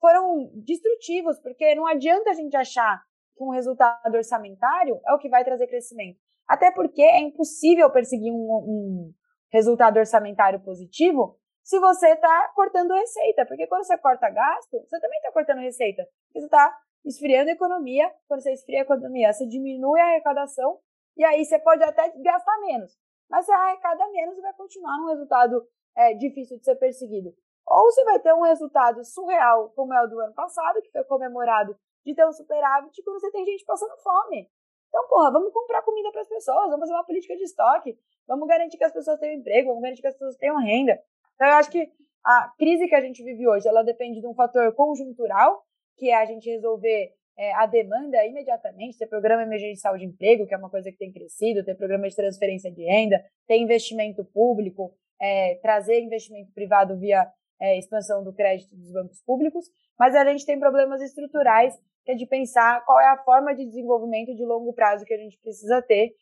foram destrutivos, porque não adianta a gente achar que um resultado orçamentário é o que vai trazer crescimento. Até porque é impossível perseguir um, um resultado orçamentário positivo se você está cortando receita. Porque quando você corta gasto, você também está cortando receita. Você está esfriando a economia. Quando você esfria a economia, você diminui a arrecadação e aí você pode até gastar menos. Mas você arrecada menos e vai continuar num resultado é, difícil de ser perseguido. Ou você vai ter um resultado surreal, como é o do ano passado, que foi comemorado de ter um superávit quando você tem gente passando fome. Então, porra, vamos comprar comida para as pessoas, vamos fazer uma política de estoque, vamos garantir que as pessoas tenham emprego, vamos garantir que as pessoas tenham renda. Então, eu acho que a crise que a gente vive hoje, ela depende de um fator conjuntural, que é a gente resolver é, a demanda imediatamente, ter programa emergencial de emprego, que é uma coisa que tem crescido, ter programa de transferência de renda, ter investimento público, é, trazer investimento privado via é, expansão do crédito dos bancos públicos, mas a gente tem problemas estruturais, que é de pensar qual é a forma de desenvolvimento de longo prazo que a gente precisa ter,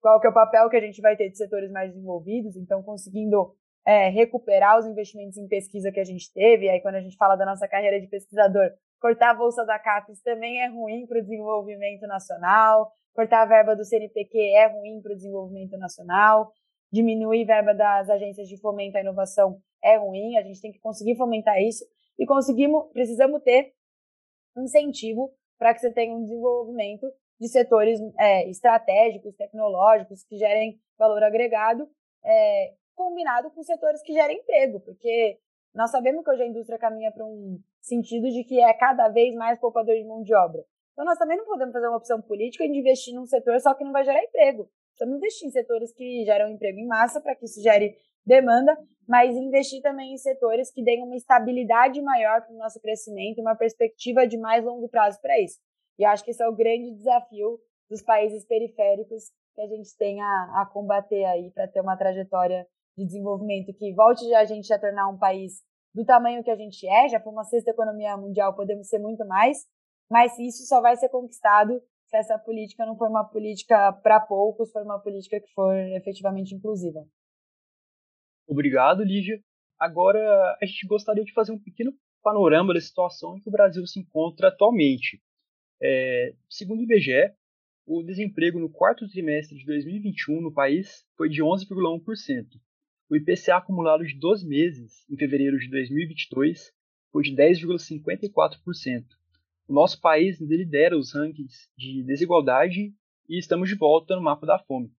qual que é o papel que a gente vai ter de setores mais desenvolvidos, então conseguindo é, recuperar os investimentos em pesquisa que a gente teve, aí quando a gente fala da nossa carreira de pesquisador, cortar a bolsa da CAPES também é ruim para o desenvolvimento nacional, cortar a verba do CNPq é ruim para o desenvolvimento nacional, diminuir a verba das agências de fomento à inovação é ruim, a gente tem que conseguir fomentar isso. E conseguimos, precisamos ter incentivo para que você tenha um desenvolvimento de setores é, estratégicos, tecnológicos, que gerem valor agregado, é, combinado com setores que gerem emprego, porque nós sabemos que hoje a indústria caminha para um sentido de que é cada vez mais poupador de mão de obra. Então, nós também não podemos fazer uma opção política de investir num setor só que não vai gerar emprego. Precisamos investir em setores que geram emprego em massa para que isso gere demanda, mas investir também em setores que deem uma estabilidade maior para o nosso crescimento, uma perspectiva de mais longo prazo para isso. E acho que esse é o grande desafio dos países periféricos que a gente tem a, a combater aí para ter uma trajetória de desenvolvimento que volte a gente a tornar um país do tamanho que a gente é, já foi uma sexta economia mundial, podemos ser muito mais, mas isso só vai ser conquistado se essa política não for uma política para poucos, for uma política que for efetivamente inclusiva. Obrigado, Lígia. Agora, a gente gostaria de fazer um pequeno panorama da situação em que o Brasil se encontra atualmente. É, segundo o IBGE, o desemprego no quarto trimestre de 2021 no país foi de 11,1%. O IPCA acumulado de 12 meses, em fevereiro de 2022, foi de 10,54%. O nosso país lidera os rankings de desigualdade e estamos de volta no mapa da fome.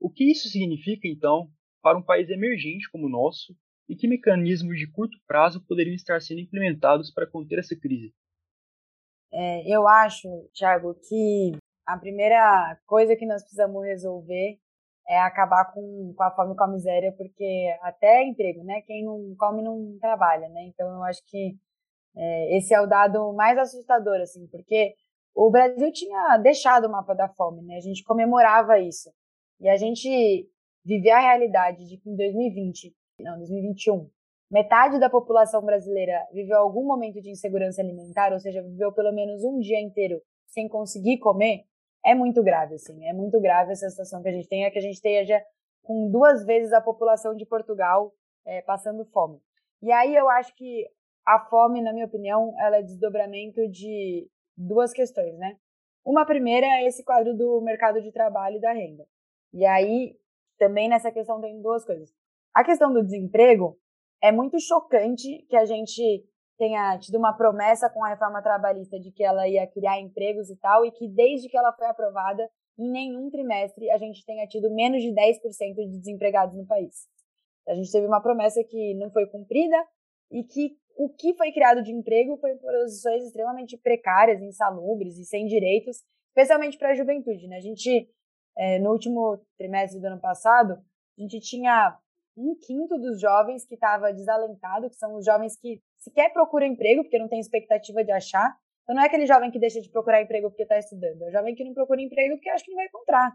O que isso significa, então, para um país emergente como o nosso e que mecanismos de curto prazo poderiam estar sendo implementados para conter essa crise? É, eu acho, Thiago, que a primeira coisa que nós precisamos resolver é acabar com, com a fome com a miséria, porque até emprego, né? Quem não come não trabalha, né? Então eu acho que é, esse é o dado mais assustador, assim, porque o Brasil tinha deixado o mapa da fome, né? A gente comemorava isso. E a gente viver a realidade de que em 2020, não, 2021, metade da população brasileira viveu algum momento de insegurança alimentar, ou seja, viveu pelo menos um dia inteiro sem conseguir comer, é muito grave, assim, é muito grave essa situação que a gente tem, é que a gente esteja com duas vezes a população de Portugal é, passando fome. E aí eu acho que a fome, na minha opinião, ela é desdobramento de duas questões, né? Uma primeira é esse quadro do mercado de trabalho e da renda. E aí também nessa questão tem duas coisas. A questão do desemprego é muito chocante que a gente tenha tido uma promessa com a reforma trabalhista de que ela ia criar empregos e tal, e que desde que ela foi aprovada, em nenhum trimestre a gente tenha tido menos de 10% de desempregados no país. A gente teve uma promessa que não foi cumprida e que o que foi criado de emprego foi em posições extremamente precárias, insalubres e sem direitos, especialmente para a juventude. Né? A gente é, no último trimestre do ano passado, a gente tinha um quinto dos jovens que estava desalentado, que são os jovens que sequer procuram emprego porque não tem expectativa de achar. Então não é aquele jovem que deixa de procurar emprego porque está estudando, é o jovem que não procura emprego porque acha que não vai encontrar.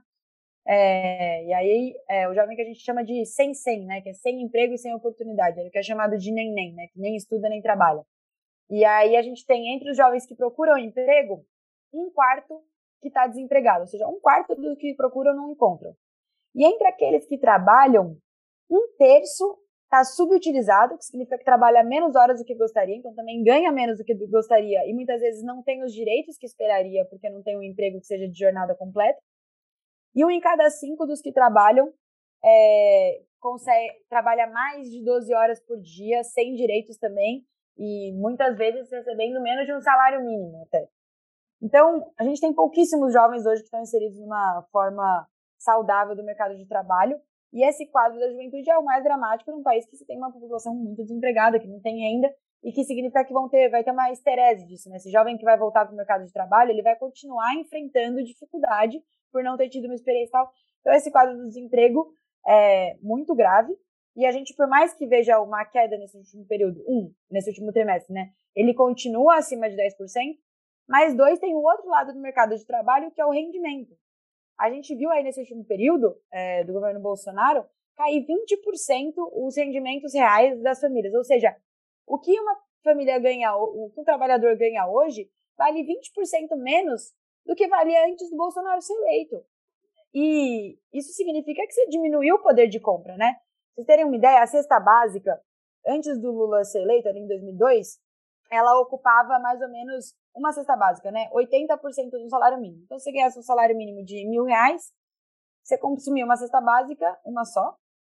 É, e aí é o jovem que a gente chama de sem sem, né, que é sem emprego e sem oportunidade, ele que é chamado de nem nem, né, que nem estuda nem trabalha. E aí a gente tem entre os jovens que procuram emprego, um quarto que está desempregado, ou seja, um quarto do que procuram não encontram. E entre aqueles que trabalham, um terço está subutilizado, que significa que trabalha menos horas do que gostaria, então também ganha menos do que gostaria e muitas vezes não tem os direitos que esperaria porque não tem um emprego que seja de jornada completa. E um em cada cinco dos que trabalham é, consegue, trabalha mais de 12 horas por dia, sem direitos também, e muitas vezes recebendo menos de um salário mínimo até. Então, a gente tem pouquíssimos jovens hoje que estão inseridos numa forma saudável do mercado de trabalho. E esse quadro da juventude é o mais dramático num país que se tem uma população muito desempregada, que não tem renda, e que significa que vão ter, vai ter uma esterese disso, né? Esse jovem que vai voltar para o mercado de trabalho, ele vai continuar enfrentando dificuldade por não ter tido uma experiência tal. Então, esse quadro do desemprego é muito grave. E a gente, por mais que veja uma queda nesse último período, um, nesse último trimestre, né? Ele continua acima de 10%, mas dois, tem o outro lado do mercado de trabalho, que é o rendimento. A gente viu aí nesse último período é, do governo Bolsonaro cair 20% os rendimentos reais das famílias. Ou seja, o que uma família ganha, o que um trabalhador ganha hoje, vale 20% menos do que valia antes do Bolsonaro ser eleito. E isso significa que você diminuiu o poder de compra, né? Pra vocês terem uma ideia, a cesta básica, antes do Lula ser eleito, ali em 2002, ela ocupava mais ou menos uma cesta básica, né? 80% do salário mínimo. Então, você ganhasse um salário mínimo de mil reais, você consumia uma cesta básica, uma só,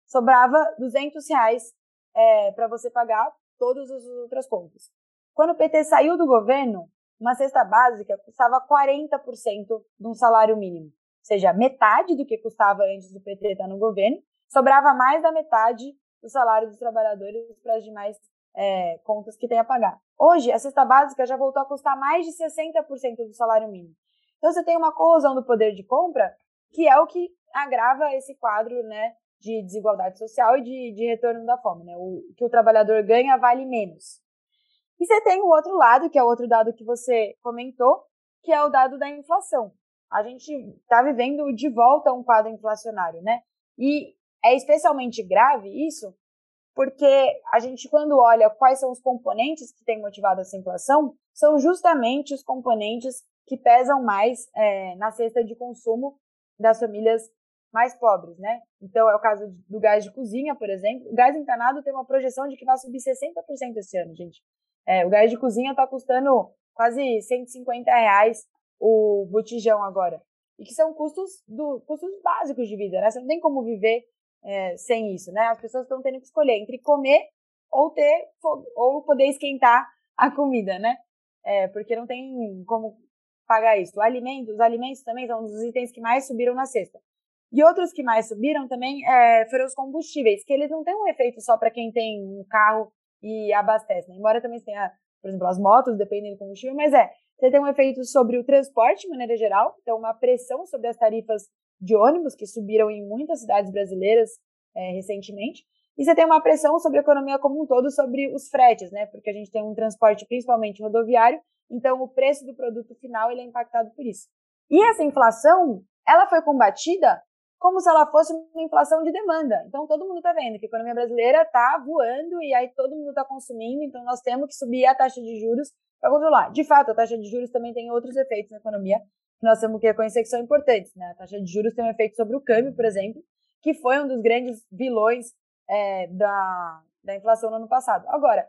sobrava 200 reais é, para você pagar todas as outras contas. Quando o PT saiu do governo, uma cesta básica custava 40% de um salário mínimo. Ou seja, metade do que custava antes do PT estar no governo, sobrava mais da metade do salário dos trabalhadores para as demais é, contas que tem a pagar. Hoje, a cesta básica já voltou a custar mais de 60% do salário mínimo. Então, você tem uma corrosão do poder de compra, que é o que agrava esse quadro né, de desigualdade social e de, de retorno da fome. Né? O que o trabalhador ganha vale menos. E você tem o outro lado, que é o outro dado que você comentou, que é o dado da inflação. A gente está vivendo de volta um quadro inflacionário, né? E é especialmente grave isso, porque a gente, quando olha quais são os componentes que têm motivado essa inflação, são justamente os componentes que pesam mais é, na cesta de consumo das famílias mais pobres, né? Então, é o caso do gás de cozinha, por exemplo. O gás encanado tem uma projeção de que vai subir 60% esse ano, gente. É, o gás de cozinha está custando quase 150 reais o botijão agora. E que são custos, do, custos básicos de vida, né? Você não tem como viver é, sem isso, né? As pessoas estão tendo que escolher entre comer ou ter ou poder esquentar a comida, né? É, porque não tem como pagar isso. O alimento, os alimentos também são um dos itens que mais subiram na cesta. E outros que mais subiram também é, foram os combustíveis, que eles não têm um efeito só para quem tem um carro e abastece, né? Embora também tenha, por exemplo, as motos dependem do combustível, mas é, você tem um efeito sobre o transporte de maneira geral, então uma pressão sobre as tarifas de ônibus, que subiram em muitas cidades brasileiras é, recentemente, e você tem uma pressão sobre a economia como um todo, sobre os fretes, né? Porque a gente tem um transporte principalmente rodoviário, então o preço do produto final ele é impactado por isso. E essa inflação, ela foi combatida como se ela fosse uma inflação de demanda. Então todo mundo está vendo que a economia brasileira está voando e aí todo mundo está consumindo, então nós temos que subir a taxa de juros para controlar. De fato, a taxa de juros também tem outros efeitos na economia que nós temos que reconhecer que são importantes. Né? A taxa de juros tem um efeito sobre o câmbio, por exemplo, que foi um dos grandes vilões é, da, da inflação no ano passado. Agora,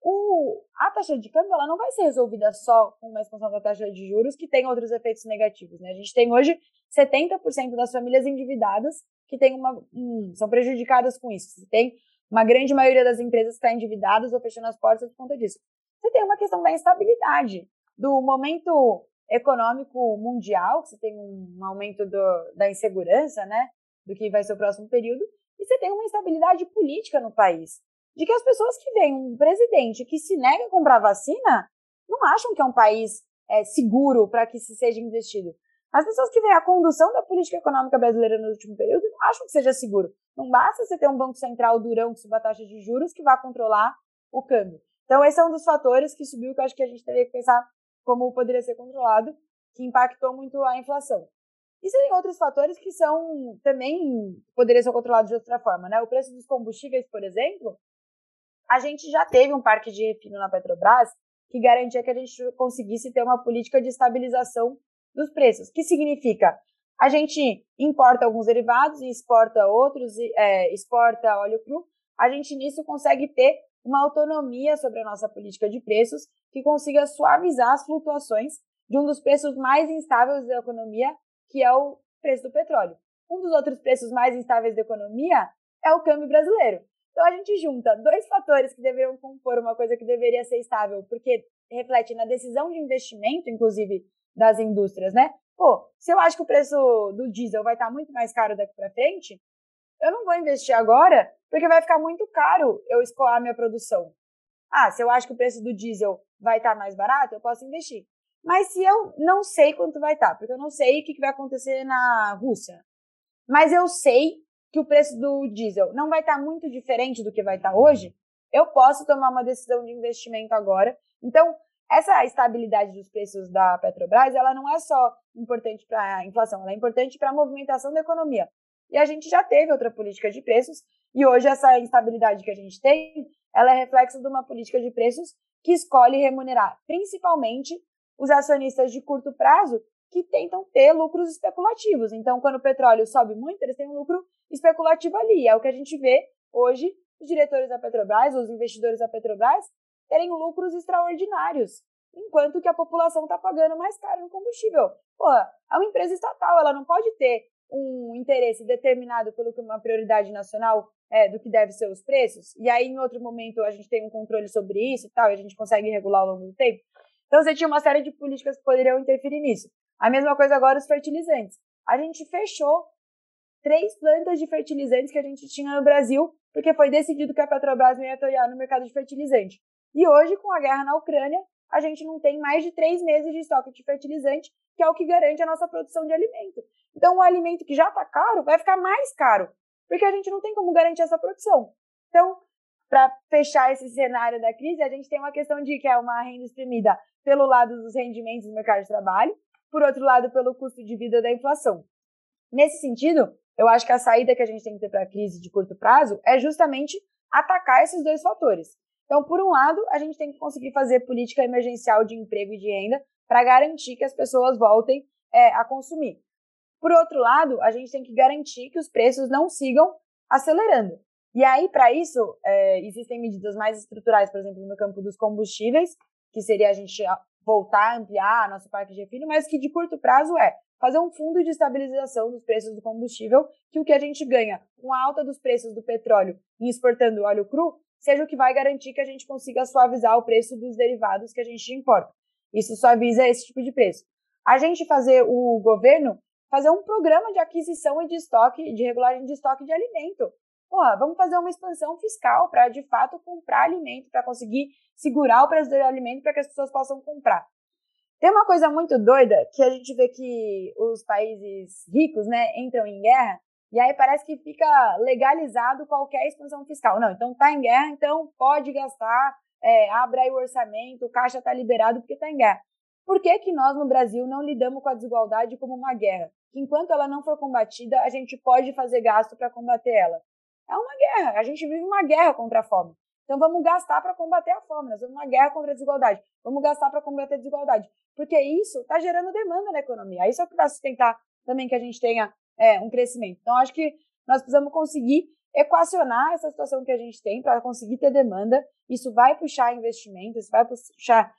o, a taxa de câmbio ela não vai ser resolvida só com uma expansão da taxa de juros, que tem outros efeitos negativos. Né? A gente tem hoje 70% das famílias endividadas que tem uma, hum, são prejudicadas com isso. Você tem uma grande maioria das empresas que está endividadas ou fechando as portas por conta disso. Você tem uma questão da instabilidade, do momento econômico mundial, que você tem um aumento do, da insegurança, né, do que vai ser o próximo período, e você tem uma instabilidade política no país de que as pessoas que veem um presidente que se nega a comprar vacina não acham que é um país é, seguro para que se seja investido. As pessoas que veem a condução da política econômica brasileira no último período não acham que seja seguro. Não basta você ter um banco central durão que suba taxa de juros que vá controlar o câmbio. Então, esse é um dos fatores que subiu que eu acho que a gente teria que pensar como poderia ser controlado, que impactou muito a inflação. E tem outros fatores que são também poderiam ser controlados de outra forma, né? O preço dos combustíveis, por exemplo, a gente já teve um parque de refino na Petrobras que garantia que a gente conseguisse ter uma política de estabilização dos preços. que significa? A gente importa alguns derivados e exporta outros, é, exporta óleo cru. A gente nisso consegue ter uma autonomia sobre a nossa política de preços que consiga suavizar as flutuações de um dos preços mais instáveis da economia, que é o preço do petróleo. Um dos outros preços mais instáveis da economia é o câmbio brasileiro. Então a gente junta dois fatores que deveriam compor uma coisa que deveria ser estável, porque reflete na decisão de investimento, inclusive das indústrias, né? Pô, se eu acho que o preço do diesel vai estar muito mais caro daqui para frente, eu não vou investir agora, porque vai ficar muito caro eu escoar minha produção. Ah, se eu acho que o preço do diesel vai estar mais barato, eu posso investir. Mas se eu não sei quanto vai estar, porque eu não sei o que vai acontecer na Rússia, mas eu sei que o preço do diesel não vai estar muito diferente do que vai estar hoje, eu posso tomar uma decisão de investimento agora. Então, essa estabilidade dos preços da Petrobras, ela não é só importante para a inflação, ela é importante para a movimentação da economia. E a gente já teve outra política de preços, e hoje essa instabilidade que a gente tem, ela é reflexo de uma política de preços que escolhe remunerar principalmente os acionistas de curto prazo que tentam ter lucros especulativos. Então, quando o petróleo sobe muito, eles têm um lucro especulativo ali. É o que a gente vê hoje os diretores da Petrobras, os investidores da Petrobras, terem lucros extraordinários, enquanto que a população está pagando mais caro no combustível. Pô, é uma empresa estatal, ela não pode ter um interesse determinado pelo que uma prioridade nacional é, do que deve ser os preços, e aí em outro momento a gente tem um controle sobre isso e tal, e a gente consegue regular ao longo do tempo. Então você tinha uma série de políticas que poderiam interferir nisso. A mesma coisa agora os fertilizantes. A gente fechou três plantas de fertilizantes que a gente tinha no Brasil, porque foi decidido que a Petrobras não ia atuar no mercado de fertilizante. E hoje, com a guerra na Ucrânia, a gente não tem mais de três meses de estoque de fertilizante, que é o que garante a nossa produção de alimento. Então, o alimento que já está caro vai ficar mais caro, porque a gente não tem como garantir essa produção. Então, para fechar esse cenário da crise, a gente tem uma questão de que é uma renda exprimida pelo lado dos rendimentos do mercado de trabalho, por outro lado, pelo custo de vida da inflação. Nesse sentido, eu acho que a saída que a gente tem que ter para a crise de curto prazo é justamente atacar esses dois fatores. Então, por um lado, a gente tem que conseguir fazer política emergencial de emprego e de renda para garantir que as pessoas voltem é, a consumir. Por outro lado, a gente tem que garantir que os preços não sigam acelerando. E aí, para isso, é, existem medidas mais estruturais, por exemplo, no campo dos combustíveis, que seria a gente voltar a ampliar nosso parque de refino, mas que de curto prazo é fazer um fundo de estabilização dos preços do combustível, que o que a gente ganha com a alta dos preços do petróleo e exportando óleo cru, seja o que vai garantir que a gente consiga suavizar o preço dos derivados que a gente importa. Isso suaviza esse tipo de preço. A gente fazer o governo fazer um programa de aquisição e de estoque, de regulagem de estoque de alimento. Porra, vamos fazer uma expansão fiscal para de fato comprar alimento, para conseguir segurar o preço do alimento para que as pessoas possam comprar. Tem uma coisa muito doida que a gente vê que os países ricos, né, entram em guerra e aí parece que fica legalizado qualquer expansão fiscal. Não, então tá em guerra, então pode gastar, é, abre aí o orçamento, o caixa tá liberado porque tá em guerra. Por que, que nós no Brasil não lidamos com a desigualdade como uma guerra? Que enquanto ela não for combatida, a gente pode fazer gasto para combater ela. É uma guerra, a gente vive uma guerra contra a fome. Então vamos gastar para combater a fome, nós vamos uma guerra contra a desigualdade. Vamos gastar para combater a desigualdade. Porque isso está gerando demanda na economia. Isso é o que vai sustentar também que a gente tenha é, um crescimento. Então, acho que nós precisamos conseguir equacionar essa situação que a gente tem para conseguir ter demanda. Isso vai puxar investimento, isso vai puxar,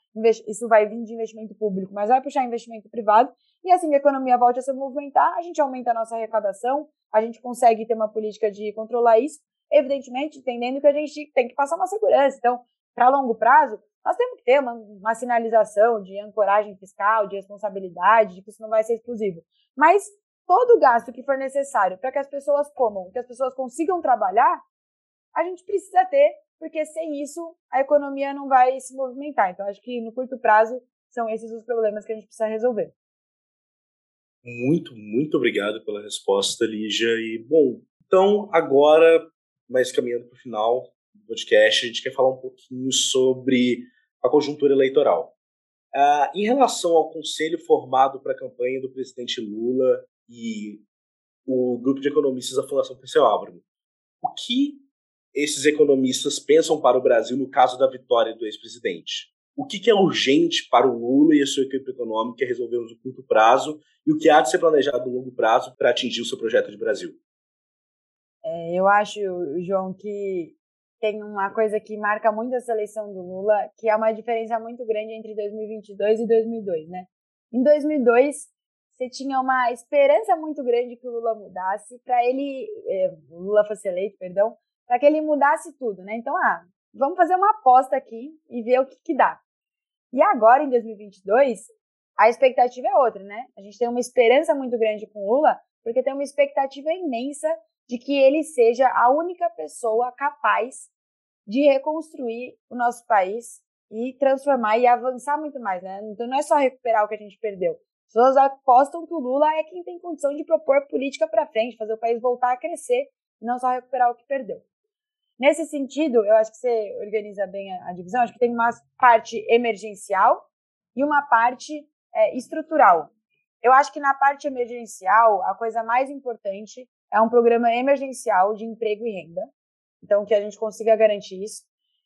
isso vai vir de investimento público, mas vai puxar investimento privado. E assim que a economia volte a se movimentar, a gente aumenta a nossa arrecadação, a gente consegue ter uma política de controlar isso, evidentemente entendendo que a gente tem que passar uma segurança. Então, para longo prazo, nós temos que ter uma, uma sinalização de ancoragem fiscal, de responsabilidade, de que isso não vai ser exclusivo. Mas todo o gasto que for necessário para que as pessoas comam, que as pessoas consigam trabalhar, a gente precisa ter, porque sem isso a economia não vai se movimentar. Então, acho que no curto prazo são esses os problemas que a gente precisa resolver. Muito, muito obrigado pela resposta, Lígia. E, bom, então agora, mais caminhando para o final do podcast, a gente quer falar um pouquinho sobre a conjuntura eleitoral. Uh, em relação ao conselho formado para a campanha do presidente Lula e o grupo de economistas da Fundação Perseu Abramo. O que esses economistas pensam para o Brasil no caso da vitória do ex-presidente? O que, é urgente para o Lula e a sua equipe econômica resolver no curto prazo e o que há de ser planejado no longo prazo para atingir o seu projeto de Brasil? É, eu acho, João, que tem uma coisa que marca muito a seleção do Lula, que é uma diferença muito grande entre 2022 e 2002, né? Em 2002, você tinha uma esperança muito grande que o Lula mudasse, para ele, é, Lula fosse eleito, perdão, para que ele mudasse tudo, né? Então, ah, vamos fazer uma aposta aqui e ver o que, que dá. E agora, em 2022, a expectativa é outra, né? A gente tem uma esperança muito grande com o Lula, porque tem uma expectativa imensa de que ele seja a única pessoa capaz de reconstruir o nosso país e transformar e avançar muito mais, né? Então não é só recuperar o que a gente perdeu. As pessoas apostam que o Lula é quem tem condição de propor política para frente, fazer o país voltar a crescer, e não só recuperar o que perdeu. Nesse sentido, eu acho que você organiza bem a, a divisão. Acho que tem uma parte emergencial e uma parte é, estrutural. Eu acho que na parte emergencial, a coisa mais importante é um programa emergencial de emprego e renda. Então, que a gente consiga garantir isso.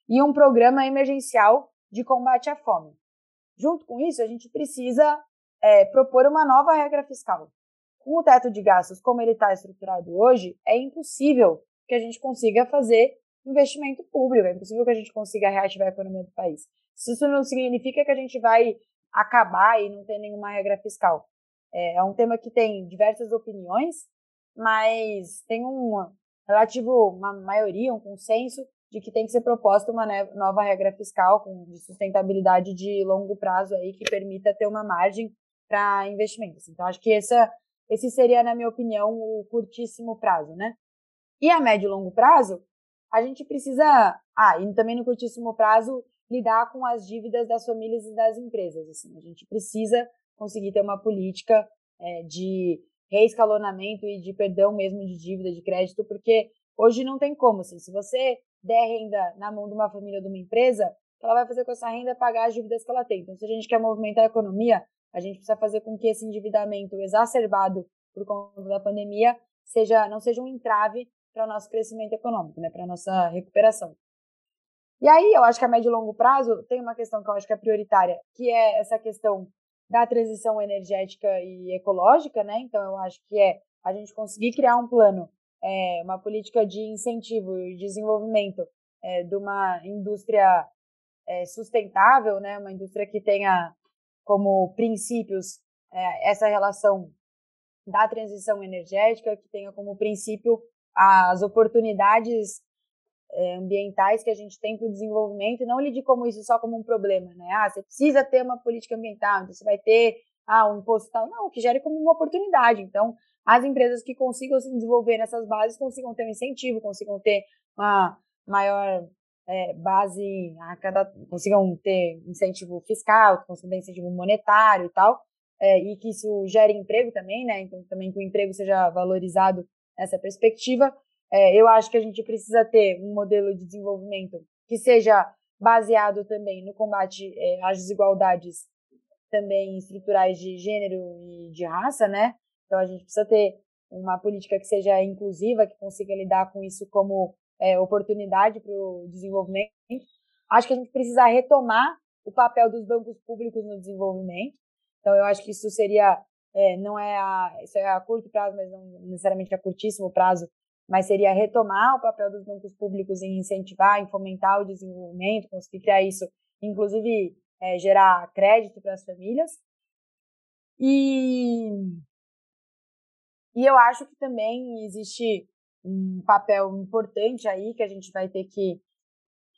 E um programa emergencial de combate à fome. Junto com isso, a gente precisa é, propor uma nova regra fiscal. Com o teto de gastos como ele está estruturado hoje, é impossível que a gente consiga fazer investimento público, é impossível que a gente consiga reativar a economia do país. Isso não significa que a gente vai acabar e não ter nenhuma regra fiscal. É, é um tema que tem diversas opiniões, mas tem um relativo, uma maioria, um consenso de que tem que ser proposta uma nova regra fiscal com, de sustentabilidade de longo prazo aí que permita ter uma margem para investimentos. Então, acho que essa, esse seria, na minha opinião, o curtíssimo prazo, né? E a médio e longo prazo, a gente precisa, ah, e também no curtíssimo prazo, lidar com as dívidas das famílias e das empresas. Assim, a gente precisa conseguir ter uma política é, de reescalonamento e de perdão mesmo de dívida, de crédito, porque hoje não tem como, assim, se você der renda na mão de uma família ou de uma empresa, ela vai fazer com essa renda pagar as dívidas que ela tem. Então, se a gente quer movimentar a economia, a gente precisa fazer com que esse endividamento exacerbado por conta da pandemia seja não seja um entrave para o nosso crescimento econômico, né, para a nossa recuperação. E aí, eu acho que a médio e longo prazo tem uma questão que eu acho que é prioritária, que é essa questão da transição energética e ecológica, né? Então, eu acho que é a gente conseguir criar um plano, é, uma política de incentivo e desenvolvimento é, de uma indústria é, sustentável, né? Uma indústria que tenha como princípios é, essa relação da transição energética, que tenha como princípio as oportunidades é, ambientais que a gente tem para o desenvolvimento e não lide como isso só como um problema, né? Ah, você precisa ter uma política ambiental, então você vai ter ah, um imposto tal. Não, que gere como uma oportunidade. Então, as empresas que consigam se desenvolver nessas bases consigam ter um incentivo, consigam ter uma maior é, base, a cada, consigam ter incentivo fiscal, consigam ter incentivo monetário e tal, é, e que isso gere emprego também, né? Então, também que o emprego seja valorizado nessa perspectiva. É, eu acho que a gente precisa ter um modelo de desenvolvimento que seja baseado também no combate é, às desigualdades também estruturais de gênero e de raça, né? Então a gente precisa ter uma política que seja inclusiva, que consiga lidar com isso como é, oportunidade para o desenvolvimento. Acho que a gente precisa retomar o papel dos bancos públicos no desenvolvimento. Então eu acho que isso seria é, não é a, isso é a curto prazo, mas não necessariamente a curtíssimo prazo, mas seria retomar o papel dos bancos públicos em incentivar, em fomentar o desenvolvimento, conseguir criar isso, inclusive é, gerar crédito para as famílias. E, e eu acho que também existe um papel importante aí que a gente vai ter que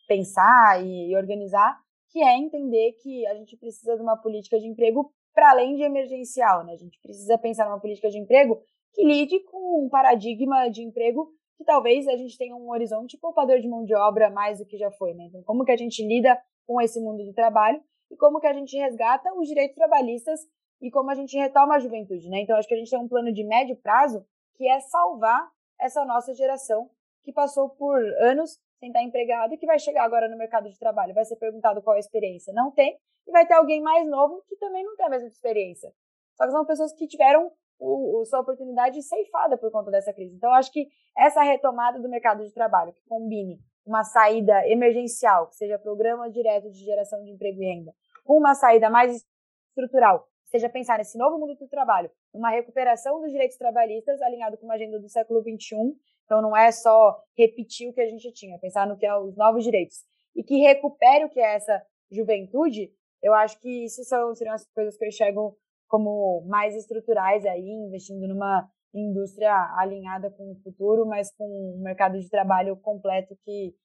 pensar e, organizar, que é entender que a gente precisa de uma política de emprego para além de emergencial, né? A gente precisa pensar numa política de emprego que lide com um paradigma de emprego que talvez a gente tenha um horizonte poupador de mão de obra mais do que já foi, né? Então, como que a gente lida com esse mundo do trabalho e como que a gente resgata os direitos trabalhistas e como a gente retoma a juventude, né? Então, acho que a gente tem um plano de médio prazo que é salvar essa nossa geração que passou por anos sem estar empregado e que vai chegar agora no mercado de trabalho. Vai ser perguntado qual é a experiência. Não tem. E vai ter alguém mais novo que também não tem a mesma experiência. Só que são pessoas que tiveram o, o, sua oportunidade ceifada por conta dessa crise. Então, acho que essa retomada do mercado de trabalho, que combine uma saída emergencial, que seja programa direto de geração de emprego e renda, com uma saída mais estrutural, seja pensar nesse novo mundo do trabalho, uma recuperação dos direitos trabalhistas alinhado com uma agenda do século XXI. Então, não é só repetir o que a gente tinha, pensar no que é os novos direitos. E que recupere o que é essa juventude, eu acho que isso são, seriam as coisas que eu enxergo como mais estruturais aí, investindo numa indústria alinhada com o futuro, mas com um mercado de trabalho completo que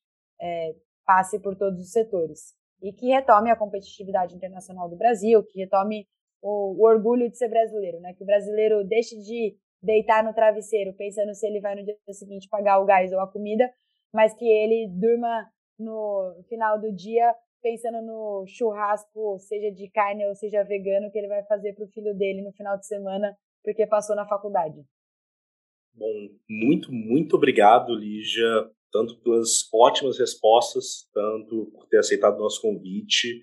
é, passe por todos os setores e que retome a competitividade internacional do Brasil, que retome o, o, orgulho de ser brasileiro, né? Que o brasileiro deixe de deitar no travesseiro pensando se ele vai no dia seguinte pagar o gás ou a comida, mas que ele durma no final do dia pensando no churrasco, seja de carne ou seja vegano, que ele vai fazer para o filho dele no final de semana, porque passou na faculdade. Bom, muito, muito obrigado, Lígia, tanto pelas ótimas respostas, tanto por ter aceitado o nosso convite.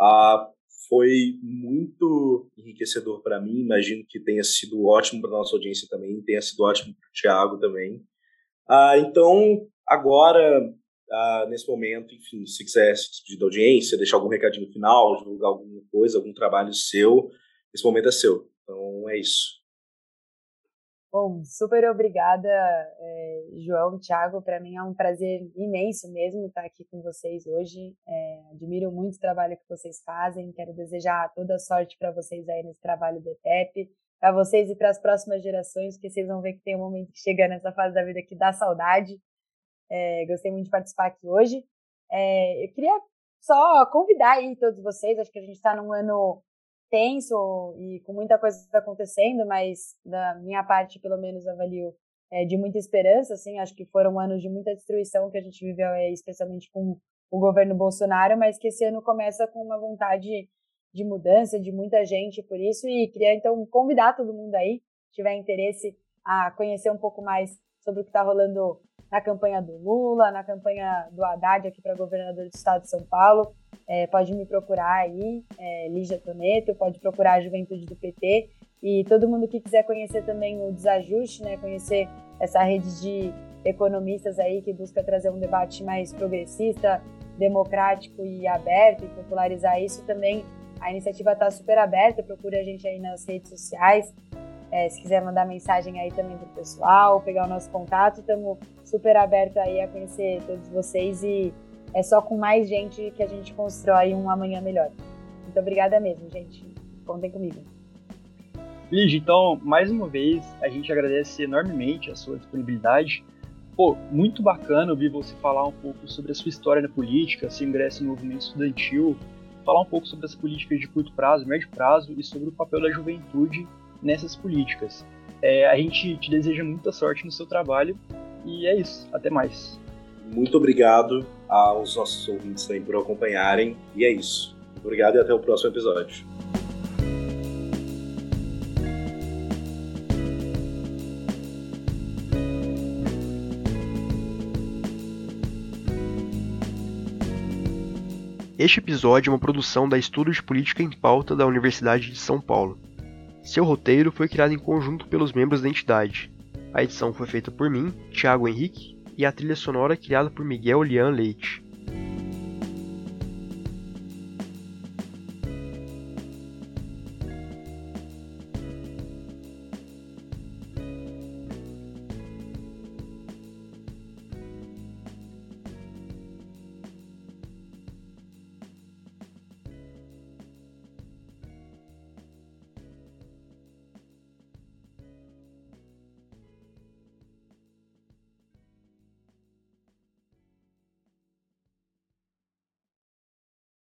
Ah, foi muito enriquecedor para mim, imagino que tenha sido ótimo para nossa audiência também, tenha sido ótimo para o Thiago também. Ah, então, agora, ah, nesse momento, enfim, se quiser se despedir da audiência, deixar algum recadinho final, divulgar alguma coisa, algum trabalho seu, esse momento é seu. Então, é isso. Bom, super obrigada, é, João, Thiago. Para mim é um prazer imenso mesmo estar aqui com vocês hoje. É, admiro muito o trabalho que vocês fazem. Quero desejar toda sorte para vocês aí nesse trabalho do ETEP, para vocês e para as próximas gerações, porque vocês vão ver que tem um momento que chega nessa fase da vida que dá saudade. É, gostei muito de participar aqui hoje. É, eu queria só convidar aí todos vocês. Acho que a gente está num ano tenso e com muita coisa acontecendo, mas da minha parte, pelo menos, avalio é, de muita esperança, assim, acho que foram anos de muita destruição que a gente viveu, é, especialmente com o governo Bolsonaro, mas que esse ano começa com uma vontade de mudança de muita gente por isso. E queria então convidar todo mundo aí, tiver interesse a conhecer um pouco mais sobre o que está rolando na campanha do Lula, na campanha do Haddad aqui para governador do estado de São Paulo. É, pode me procurar aí, é, Lígia Toneto, pode procurar a Juventude do PT. E todo mundo que quiser conhecer também o Desajuste, né, conhecer essa rede de economistas aí que busca trazer um debate mais progressista, democrático e aberto e popularizar isso também. A iniciativa está super aberta, procure a gente aí nas redes sociais. É, se quiser mandar mensagem aí também pro pessoal, pegar o nosso contato, estamos super abertos aí a conhecer todos vocês e é só com mais gente que a gente constrói um amanhã melhor. Muito obrigada mesmo, gente. Contem comigo. Lígia, então, mais uma vez, a gente agradece enormemente a sua disponibilidade. Pô, muito bacana ouvir você falar um pouco sobre a sua história na política, seu ingresso no movimento estudantil, falar um pouco sobre as políticas de curto prazo, médio prazo e sobre o papel da juventude nessas políticas. É, a gente te deseja muita sorte no seu trabalho e é isso. Até mais. Muito obrigado aos nossos ouvintes também por acompanharem. E é isso. Obrigado e até o próximo episódio. Este episódio é uma produção da Estudo de Política em Pauta da Universidade de São Paulo. Seu roteiro foi criado em conjunto pelos membros da entidade. A edição foi feita por mim, Thiago Henrique, e a trilha sonora criada por Miguel Lian Leite.